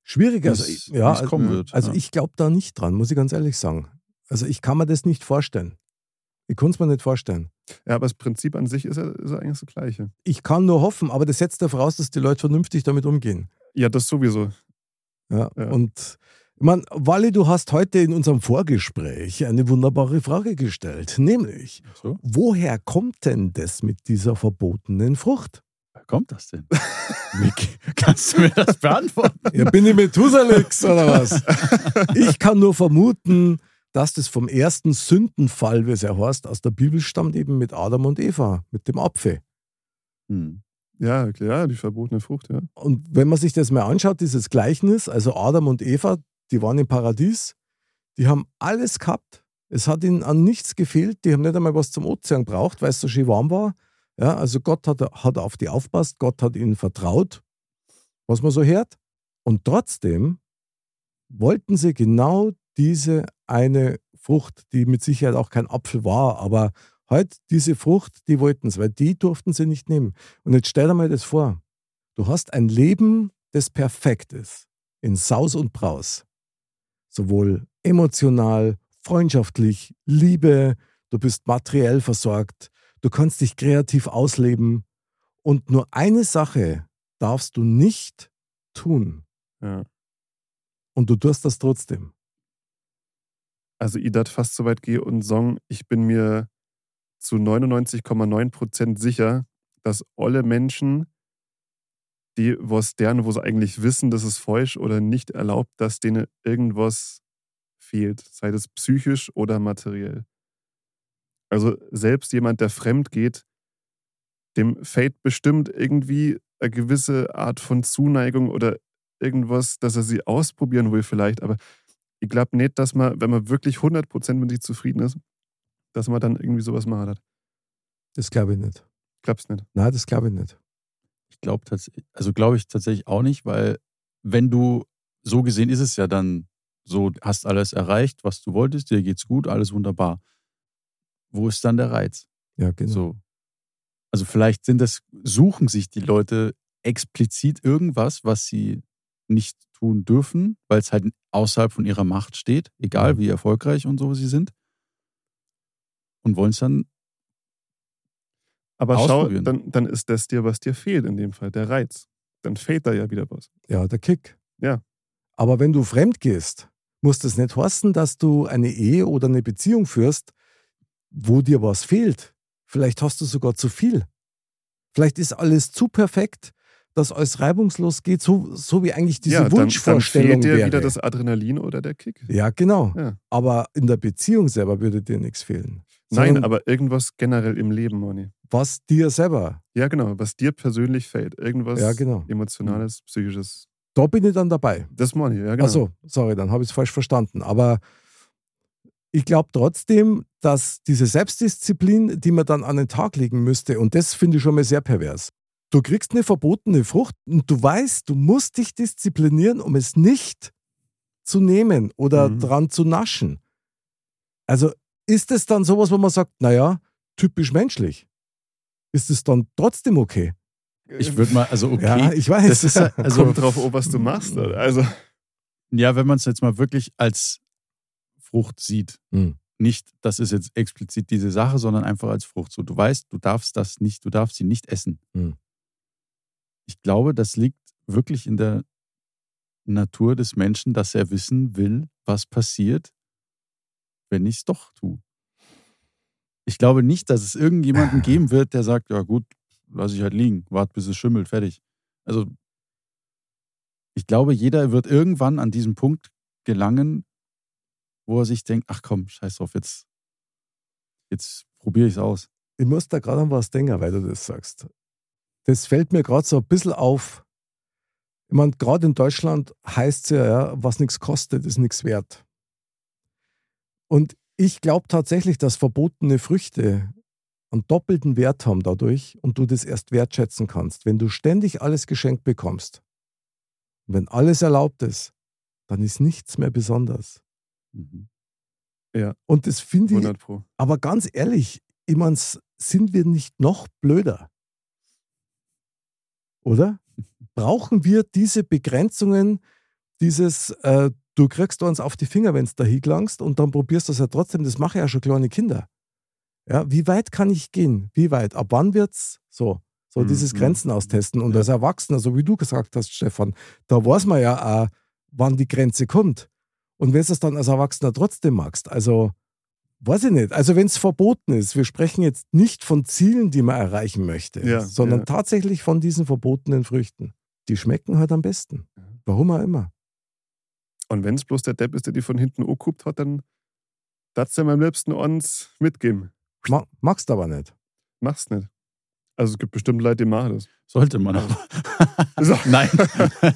S1: Schwierig,
S2: wie
S1: also, ja,
S2: es kommen
S4: also-
S2: wird.
S1: Also
S2: ja.
S1: ich glaube da nicht dran, muss ich ganz ehrlich sagen. Also ich kann mir das nicht vorstellen. Ich kann es mir nicht vorstellen.
S4: Ja, aber das Prinzip an sich ist ja, ist ja eigentlich das Gleiche.
S1: Ich kann nur hoffen, aber das setzt ja voraus, dass die Leute vernünftig damit umgehen.
S4: Ja, das sowieso.
S1: Ja.
S4: Ja.
S1: Und ich meine, Wally, du hast heute in unserem Vorgespräch eine wunderbare Frage gestellt, nämlich,
S2: So,
S1: woher kommt denn das mit dieser verbotenen Frucht?
S2: woher kommt das denn? <laughs> Mick, kannst du mir das beantworten?
S1: Ja, bin ich Methusalix oder was? <laughs> Ich kann nur vermuten, dass das vom ersten Sündenfall, wie es ja heißt, aus der Bibel stammt, eben mit Adam und Eva, mit dem Apfel.
S2: Hm.
S4: Ja, klar, die verbotene Frucht, ja.
S1: Und wenn man sich das mal anschaut, dieses Gleichnis, also Adam und Eva, die waren im Paradies, die haben alles gehabt. Es hat ihnen an nichts gefehlt. Die haben nicht einmal was zum Ozean braucht, weil es so schön warm war. Ja, also Gott hat, hat auf die aufpasst, Gott hat ihnen vertraut, was man so hört. Und trotzdem wollten sie genau diese eine Frucht, die mit Sicherheit auch kein Apfel war, aber halt diese Frucht, die wollten es, weil die durften sie nicht nehmen. Und jetzt stell dir mal das vor. Du hast ein Leben, das perfekt ist, in Saus und Braus. Sowohl emotional, freundschaftlich, Liebe, du bist materiell versorgt, du kannst dich kreativ ausleben. Und nur eine Sache darfst du nicht tun.
S4: ja.
S1: Und du tust das trotzdem.
S4: Also darf fast so weit gehen und sagen, ich bin mir zu 99,9% sicher, dass alle Menschen, die was deren, wo sie eigentlich wissen, dass es falsch oder nicht erlaubt, dass denen irgendwas fehlt, sei das psychisch oder materiell. Also selbst jemand, der fremd geht, dem fällt bestimmt irgendwie eine gewisse Art von Zuneigung oder irgendwas, dass er sie ausprobieren will vielleicht, aber ich glaube nicht, dass man, wenn man wirklich 100% mit sich zufrieden ist, dass man dann irgendwie sowas machen hat.
S1: Das glaube ich nicht.
S4: Glaubst nicht?
S1: Nein, das glaube ich nicht.
S2: Ich glaube tatsächlich, also glaube ich tatsächlich auch nicht, weil wenn du, so gesehen ist es ja dann so, hast alles erreicht, was du wolltest, dir geht's gut, alles wunderbar. Wo ist dann der Reiz?
S1: Ja, genau.
S2: So. Also vielleicht sind das, suchen sich die Leute explizit irgendwas, was sie nicht tun dürfen, weil es halt außerhalb von ihrer Macht steht, egal
S1: Mhm.
S2: wie erfolgreich und so sie sind. Und wollen es dann,
S4: Aber schau, dann, dann ist das dir, was dir fehlt in dem Fall, der Reiz. Dann fehlt da ja wieder was.
S1: Ja, der Kick.
S4: Ja.
S1: Aber wenn du fremd gehst, muss das nicht heißen, dass du eine Ehe oder eine Beziehung führst, wo dir was fehlt. Vielleicht hast du sogar zu viel. Vielleicht ist alles zu perfekt, dass alles reibungslos geht, so, so wie eigentlich diese
S4: ja, dann, dann
S1: Wunschvorstellung
S4: fehlt dir
S1: wäre.
S4: wieder das Adrenalin oder der Kick.
S1: ja, genau.
S4: Ja.
S1: Aber in der Beziehung selber würde dir nichts fehlen.
S4: Nein,
S1: Sondern
S4: aber irgendwas generell im Leben, Moni.
S1: was dir selber.
S4: Ja, genau, was dir persönlich fehlt. Irgendwas
S1: Ja, genau.
S4: Emotionales, Psychisches.
S1: Da bin ich dann dabei.
S4: Das Moni, ja, genau.
S1: Achso, sorry, dann habe ich es falsch verstanden. Aber ich glaube trotzdem, dass diese Selbstdisziplin, die man dann an den Tag legen müsste, und das finde ich schon mal sehr pervers. Du kriegst eine verbotene Frucht und du weißt, du musst dich disziplinieren, um es nicht zu nehmen oder
S4: Mhm.
S1: dran zu naschen. Also ist es dann sowas, wo man sagt, naja, typisch menschlich? Ist es dann trotzdem okay?
S2: ich würde mal, also okay,
S1: Ja, ich weiß.
S2: das ist ja- <laughs> also
S4: Kommt drauf, an, was du machst. oder? Also,
S2: Ja, wenn man es jetzt mal wirklich als Frucht sieht,
S1: Hm.
S2: nicht, das ist jetzt explizit diese Sache, sondern einfach als Frucht. So, du weißt, du darfst das nicht, du darfst sie nicht essen.
S1: Hm.
S2: Ich glaube, das liegt wirklich in der Natur des Menschen, dass er wissen will, was passiert, wenn ich es doch tue. Ich glaube nicht, dass es irgendjemanden <laughs> geben wird, der sagt, ja gut, lass ich halt liegen, wart bis es schimmelt, fertig. Also ich glaube, jeder wird irgendwann an diesem Punkt gelangen, wo er sich denkt, ach komm, scheiß drauf, jetzt, jetzt probiere ich es aus.
S1: ich muss da gerade an was denken, weil du das sagst. Das fällt mir gerade so ein bisschen auf. Ich meine, gerade in Deutschland heißt es ja, ja, was nichts kostet, ist nichts wert. Und ich glaube tatsächlich, dass verbotene Früchte einen doppelten Wert haben dadurch und du das erst wertschätzen kannst. Wenn du ständig alles geschenkt bekommst, und wenn alles erlaubt ist, dann ist nichts mehr besonders.
S2: Mhm.
S1: Und das finde ich
S4: 100 Pro.
S1: aber ganz ehrlich, ich meine, sind wir nicht noch blöder? Oder? Brauchen wir diese Begrenzungen, dieses, äh, du kriegst uns auf die Finger, wenn du da hingelangst und dann probierst du es ja trotzdem. Das machen ja schon kleine Kinder. Ja, wie weit kann ich gehen? Wie weit? Ab wann wird's so? So
S4: Mhm,
S1: dieses
S4: mhm.
S1: Grenzen austesten. Und
S4: Ja.
S1: als Erwachsener, so wie du gesagt hast, Stefan, da weiß man ja auch, wann die Grenze kommt. Und wenn du es dann als Erwachsener trotzdem magst, also weiß ich nicht. Also wenn es verboten ist, wir sprechen jetzt nicht von Zielen, die man erreichen möchte,
S4: Ja,
S1: sondern
S4: ja.
S1: tatsächlich von diesen verbotenen Früchten. Die schmecken halt am besten. Warum auch immer.
S4: Und wenn es bloß der Depp ist, der die von hinten anguckt hat, dann darfst du ja am liebsten uns mitgeben.
S1: Ma magst aber nicht.
S4: Mach's nicht. Also es gibt bestimmt Leute, die machen das.
S2: Sollte man aber.
S4: So. <laughs>
S2: Nein,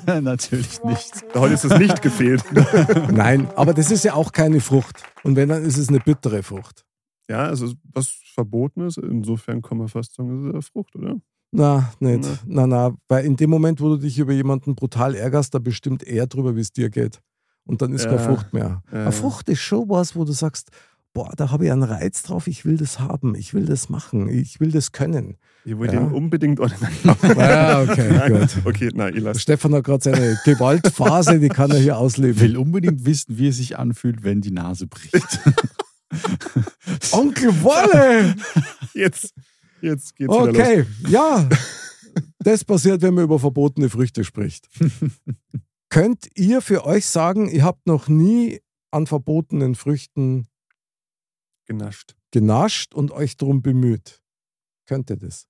S2: <laughs> natürlich nicht.
S4: Da hat jetzt das nicht gefehlt. <laughs>
S1: Nein, aber das ist ja auch keine Frucht. Und wenn, dann ist es eine bittere Frucht.
S4: Ja, also was verboten ist, insofern kann man fast sagen, es ist eine Frucht, oder?
S1: Na, nicht.
S4: Ne.
S1: Na, na. Weil in dem Moment, wo du dich über jemanden brutal ärgerst, da bestimmt er drüber, wie es dir geht. Und dann ist
S4: Ja.
S1: keine Frucht mehr.
S4: Ja,
S1: Eine. Frucht ist schon was, wo du sagst, boah, da habe ich einen Reiz drauf, ich will das haben, ich will das machen, ich will das können.
S4: Ich wollte
S1: Ja.
S4: ihn unbedingt nicht.
S1: Ja, <laughs> okay,
S4: Nein,
S1: gut.
S4: Okay, nein, ich lasse.
S1: Stefan hat gerade seine Gewaltphase, die kann er hier ausleben.
S2: Will unbedingt wissen, wie es sich anfühlt, wenn die Nase bricht. <laughs>
S1: Onkel Wolle!
S4: Jetzt, jetzt geht's wieder los.
S1: Okay, ja. Das passiert, wenn man über verbotene Früchte spricht. <laughs> Könnt ihr für euch sagen, ihr habt noch nie an verbotenen Früchten
S4: Genascht.
S1: genascht und euch darum bemüht? Könnt ihr das?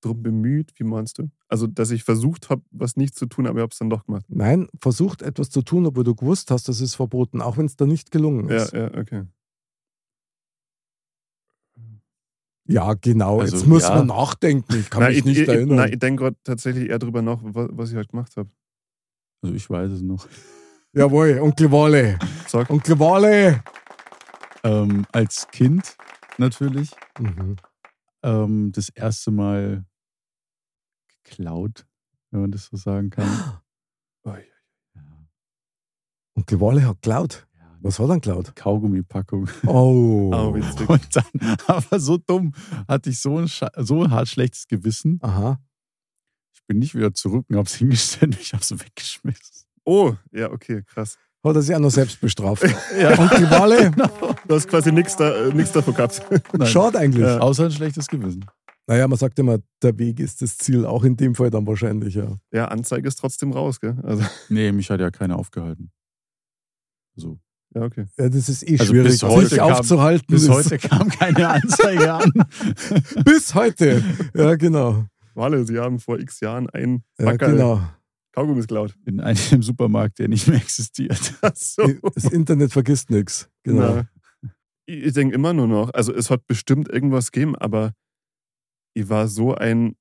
S4: Drum bemüht, wie meinst du? Also, dass ich versucht habe, was nicht zu tun, aber ich habe es dann doch gemacht.
S1: Nein, versucht etwas zu tun, obwohl du gewusst hast, das ist verboten, auch wenn es da nicht gelungen
S4: Ja,
S1: ist.
S4: ja, okay.
S1: Ja, genau.
S2: Also,
S1: Jetzt muss
S2: ja.
S1: man nachdenken. Ich kann
S4: nein,
S1: mich
S4: ich,
S1: nicht
S4: ich,
S1: erinnern.
S4: Nein, ich denke gerade tatsächlich eher drüber nach, was, was ich halt gemacht habe.
S2: Also ich weiß es noch.
S1: Jawohl, Onkel Wolle.
S4: Sag,
S1: Onkel Wolle.
S2: Ähm, als Kind natürlich
S1: Mhm.
S2: ähm, das erste Mal geklaut, wenn man das so sagen kann. <gasps> Ja,
S1: Onkel Wolle hat geklaut. Was hat er denn geklaut?
S2: Kaugummipackung.
S1: Oh. <laughs>
S4: Oh, witzig.
S2: Und dann, <laughs> aber so dumm, hatte ich so ein, so ein hart schlechtes Gewissen.
S1: Aha.
S2: Ich bin nicht wieder zurück und hab's <laughs> hingestellt und ich hab's weggeschmissen.
S4: Oh, ja, okay, krass.
S1: Hat er sich auch noch selbst bestraft. <laughs>
S2: Ja.
S1: Onkel Wolle, <laughs>
S4: Du hast quasi nichts da, äh, nix davon gehabt.
S2: Nein, <laughs>
S1: schade eigentlich.
S4: Ja.
S2: Außer ein schlechtes Gewissen.
S1: Naja, man sagt immer, der Weg ist das Ziel, auch in dem Fall dann wahrscheinlich, ja.
S4: Ja, Anzeige ist trotzdem raus, gell? Also,
S2: Nee, mich hat ja keiner aufgehalten. So.
S4: ja, okay.
S1: Ja, das ist eh
S2: Also
S1: schwierig,
S2: bis heute
S1: sich
S2: kam-
S1: aufzuhalten.
S2: Bis heute kam keine Anzeige an.
S1: Bis heute. Ja, genau.
S4: Wale, sie haben vor x Jahren einen
S1: Ja,
S4: Backerl
S1: genau.
S4: Kaugummis geklaut.
S2: In einem Supermarkt, der nicht mehr existiert. <laughs>
S4: So.
S1: Das Internet vergisst nichts. Genau.
S4: Na, ich denke immer nur noch, also es hat bestimmt irgendwas gegeben, aber ich war so ein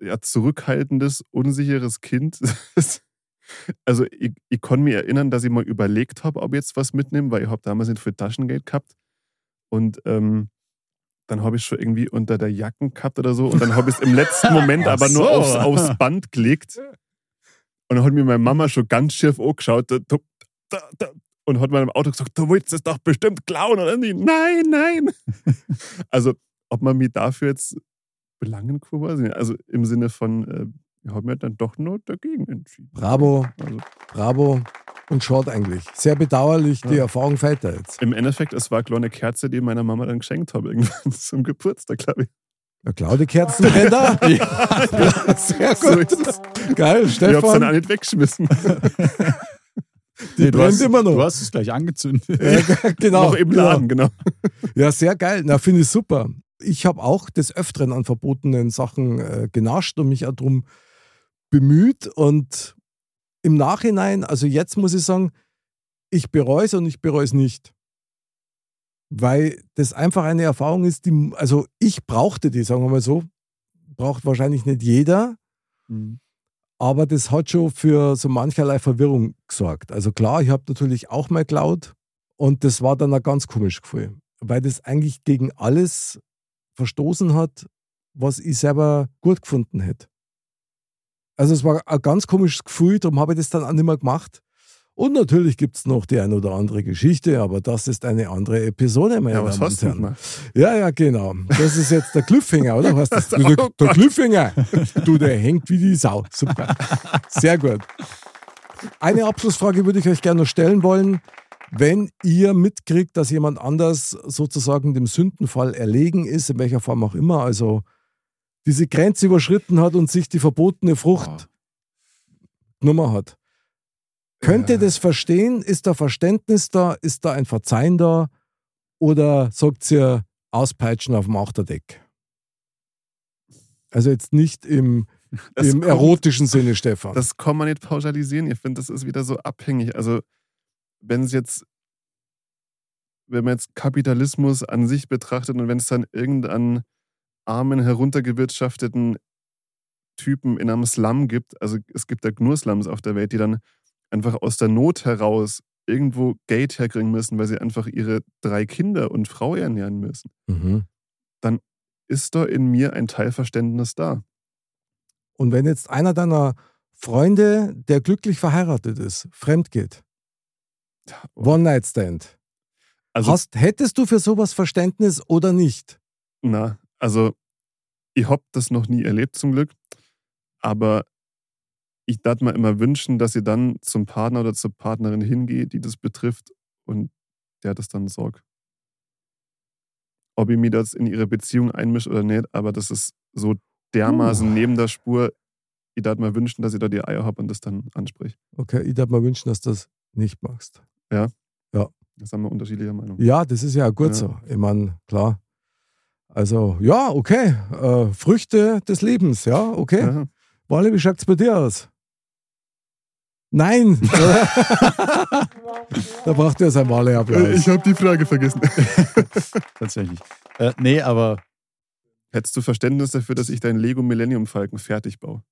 S4: ja, zurückhaltendes, unsicheres Kind. <laughs> also ich, ich kann mich erinnern, dass ich mal überlegt habe, ob ich jetzt was mitnehme, weil ich habe damals nicht viel Taschengeld gehabt. Und ähm, dann habe ich schon irgendwie unter der Jacken gehabt oder so. Und dann habe ich es im letzten <laughs> Moment aber nur
S2: so.
S4: aufs, aufs Band gelegt. Und dann hat mir meine Mama schon ganz schief angeschaut. Da, da, da, und hat meinem Auto gesagt, du willst es doch bestimmt klauen, oder nicht? Nein, nein. <laughs> also, ob man mich dafür jetzt belangen kann, weiß ich nicht. Also im Sinne von, äh, ich habe mir dann doch nur dagegen entschieden.
S1: Bravo,
S4: Also,
S1: bravo und short eigentlich. Sehr bedauerlich, die
S4: Ja.
S1: Erfahrung fällt da jetzt.
S4: Im Endeffekt, es war eine kleine Kerze, die ich meiner Mama dann geschenkt habe, irgendwann <laughs> zum Geburtstag, glaube ich.
S1: Ja, Claudia Kerzenbrenner. <laughs> ja, sehr
S4: So
S1: gut.
S4: ist es.
S1: Geil,
S4: Ich habe es dann auch
S1: Stefan.
S4: nicht weggeschmissen. <laughs>
S1: Die
S2: du,
S1: brennt
S2: hast,
S1: immer noch.
S2: du hast es gleich angezündet.
S1: Ja, <laughs> genau.
S4: Noch im
S1: genau.
S4: Laden, genau.
S1: Ja, sehr geil. Na, finde ich super. Ich habe auch des Öfteren an verbotenen Sachen äh, genascht und mich auch darum bemüht. Und im Nachhinein, also jetzt muss ich sagen, ich bereue es und ich bereue es nicht. Weil das einfach eine Erfahrung ist, die, also ich brauchte die, sagen wir mal so. Braucht wahrscheinlich nicht jeder, aber das hat schon für so mancherlei Verwirrung gesorgt. Also klar, ich habe natürlich auch mal geklaut und das war dann ein ganz komisches Gefühl, weil das eigentlich gegen alles verstoßen hat, was ich selber gut gefunden hätte. Also es war ein ganz komisches Gefühl, darum habe ich das dann auch nicht mehr gemacht. Und natürlich gibt es noch die ein oder andere Geschichte, aber das ist eine andere Episode, meine
S4: Ja, was
S1: Damen und Herren. Ja, ja, genau. Das ist jetzt der Cliffhanger, oder? Was das? Der, der. Cliffhanger. Du, der hängt wie die Sau. Super. Sehr gut. eine Abschlussfrage würde ich euch gerne noch stellen wollen. Wenn ihr mitkriegt, dass jemand anders sozusagen dem Sündenfall erlegen ist, in welcher Form auch immer, also diese Grenze überschritten hat und sich die verbotene Frucht Nummer hat, könnt ihr
S4: Ja.
S1: das verstehen? Ist da Verständnis da? Ist da ein Verzeihen da? Oder sagt ihr auspeitschen auf dem Achterdeck? Also jetzt nicht im, <laughs>
S4: Das
S1: im
S4: kommt-
S1: erotischen Sinne, Stefan.
S4: Das kann man nicht pauschalisieren. Ich finde, das ist wieder so abhängig. Also, wenn es jetzt, wenn man jetzt Kapitalismus an sich betrachtet und wenn es dann irgendeinen armen, heruntergewirtschafteten Typen in einem Slum gibt, also es gibt ja nur Slums auf der Welt, die dann einfach aus der Not heraus irgendwo Geld herkriegen müssen, weil sie einfach ihre drei Kinder und Frau ernähren müssen,
S1: mhm.
S4: ist da in mir ein Teilverständnis da.
S1: Und wenn jetzt einer deiner Freunde, der glücklich verheiratet ist, fremd geht, One-Night-Stand,
S4: Also,
S1: hast, hättest du für sowas Verständnis oder nicht?
S4: Na, also ich hab das noch nie erlebt zum Glück, aber ich darf mir immer wünschen, dass ihr dann zum Partner oder zur Partnerin hingeht, die das betrifft und der das dann sorgt. Ob ich mir das in ihre Beziehung einmische oder nicht, aber das ist so dermaßen
S1: Uh.
S4: neben der Spur. Ich darf mir wünschen, dass ihr da die Eier habt und das dann anspricht.
S1: Okay, ich darf mir wünschen, dass du das nicht machst.
S4: Das haben wir unterschiedlicher Meinung.
S1: Ja, das ist ja gut
S4: Ja.
S1: so. Ich meine, klar. Also, ja, okay. Äh, Früchte des Lebens, ja, okay.
S4: Ja.
S1: Walle, wie schaut es bei dir aus? Nein! <laughs> da braucht er sein Walle-Applaus.
S4: habe die Frage vergessen. <laughs>
S2: Tatsächlich. Äh, nee, aber
S4: Hättest du Verständnis dafür, dass ich deinen Lego Millennium Falken fertig baue?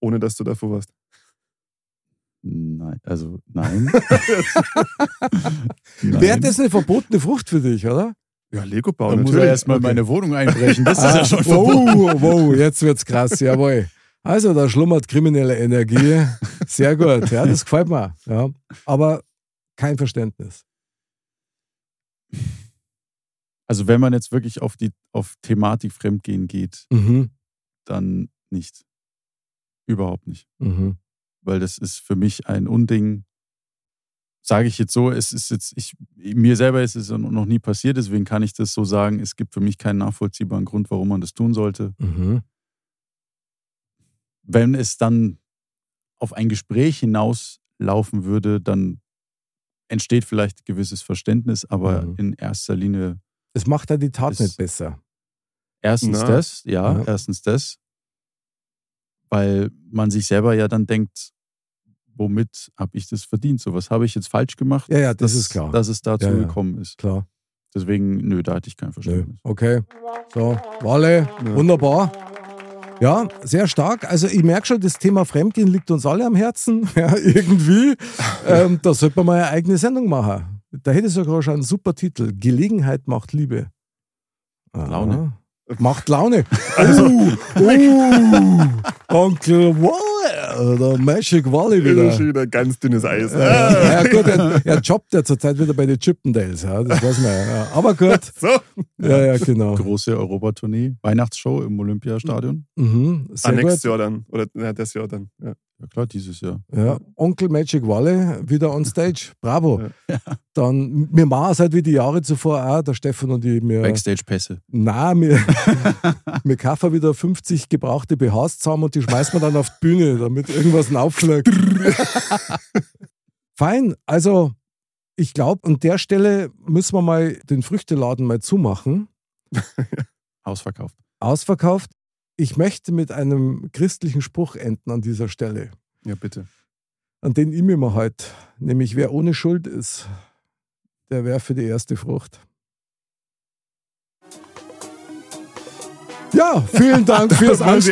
S4: Ohne dass du davor warst.
S2: nein, also nein. <laughs>
S1: Wäre das eine verbotene Frucht für dich, oder?
S4: Ja, Lego bauen.
S2: Da muss er
S4: natürlich.
S2: erstmal in
S1: Okay.
S2: meine Wohnung einbrechen. Das ist
S1: Ah,
S2: ja schon verboten.
S1: wow, wow, jetzt wird's krass, jawohl. Also, da schlummert kriminelle Energie. <laughs> Sehr gut, ja, das gefällt mir. Ja. Aber kein Verständnis.
S2: Also wenn man jetzt wirklich auf die auf Thematik Fremdgehen geht,
S1: Mhm.
S2: dann nicht. Überhaupt nicht.
S1: Mhm.
S2: Weil das ist für mich ein Unding. Sage ich jetzt so, es ist jetzt, ich, mir selber ist es noch nie passiert, deswegen kann ich das so sagen. Es gibt für mich keinen nachvollziehbaren Grund, warum man das tun sollte.
S1: Mhm.
S2: Wenn es dann auf ein Gespräch hinauslaufen würde, dann entsteht vielleicht gewisses Verständnis, aber
S1: Mhm.
S2: in erster Linie
S1: Es macht ja die Tat nicht besser.
S2: Erstens
S4: Na.
S2: das, ja,
S1: Ja.
S2: erstens das, weil man sich selber ja dann denkt, womit habe ich das verdient? So, was habe ich jetzt falsch gemacht?
S1: Ja, ja, das
S2: dass,
S1: ist klar.
S2: Dass es dazu
S1: Ja, ja.
S2: gekommen ist.
S1: Klar.
S2: Deswegen, nö, da hatte ich kein
S1: Nö.
S2: Verständnis.
S1: Okay. So, Walle,
S4: Ja.
S1: wunderbar. Ja, sehr stark. Also ich merke schon, das Thema Fremdgehen liegt uns alle am Herzen. <laughs> Ja, irgendwie. Ähm, da sollte man mal eine eigene Sendung machen. Da hätte sogar schon einen super Titel. Gelegenheit macht Liebe. Ah.
S2: Laune.
S1: Macht Laune. Oh, oh, <laughs> Onkel Walle, der Magic Walle
S4: Das ist
S1: wieder.
S4: schon wieder ganz dünnes Eis.
S1: Ja, ja gut, er, er jobbt ja zurzeit wieder bei den Chippendales. Ja, das weiß man ja. Aber gut. <laughs>
S4: So,
S1: Ja, ja, genau.
S2: Große Europatournee, Weihnachtsshow im Olympiastadion.
S1: Mhm,
S4: ah,
S1: sehr
S4: nächstes
S1: gut.
S4: Jahr dann. Oder ja, das Jahr dann. Ja.
S2: Ja klar, dieses Jahr.
S1: Ja, Onkel Magic Walle wieder on stage. <laughs> Bravo.
S4: Ja.
S1: Dann, wir machen es halt wie die Jahre zuvor auch, der Stefan und ich, wir,
S2: Backstage-Pässe.
S1: na, wir, <laughs> wir kaufen wieder 50 gebrauchte BHs zusammen und die schmeißen wir dann auf die Bühne, damit irgendwas auffliegt. <laughs> Fein, also ich glaube, an der Stelle müssen wir mal den Früchteladen mal zumachen.
S2: Ausverkauft.
S1: Ausverkauft. Ich möchte mit einem christlichen Spruch enden an dieser Stelle.
S4: ja, bitte.
S1: an den ich mir mal halt, nämlich wer ohne Schuld ist, der werfe die erste Frucht. Ja, vielen Dank <laughs> fürs
S4: Wollen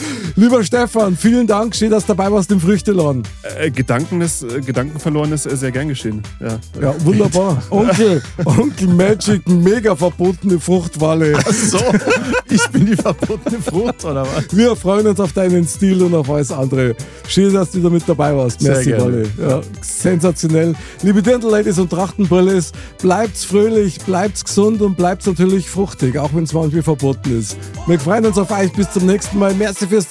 S4: <laughs>
S1: Lieber Stefan, vielen Dank, schön, dass du dabei warst im Früchteladen.
S4: Äh, Gedanken, ist, äh, Gedanken verloren ist äh, sehr gern geschehen. Ja.
S1: Ja, wunderbar. <laughs> Onkel, Onkel Magic, mega verbotene Fruchtwalle.
S2: So, <laughs> ich bin die verbotene Frucht, oder was?
S1: Wir freuen uns auf deinen Stil und auf alles andere. Schön, dass du wieder mit dabei warst.
S2: Sehr
S1: Merci. Walle. Ja, sensationell. Liebe Dirndl-Ladies und Trachtenbrillis, bleibt's fröhlich, bleibt's gesund und bleibt's natürlich fruchtig, auch wenn es manchmal verboten ist. Wir freuen uns auf euch. Bis zum nächsten Mal. Merci fürs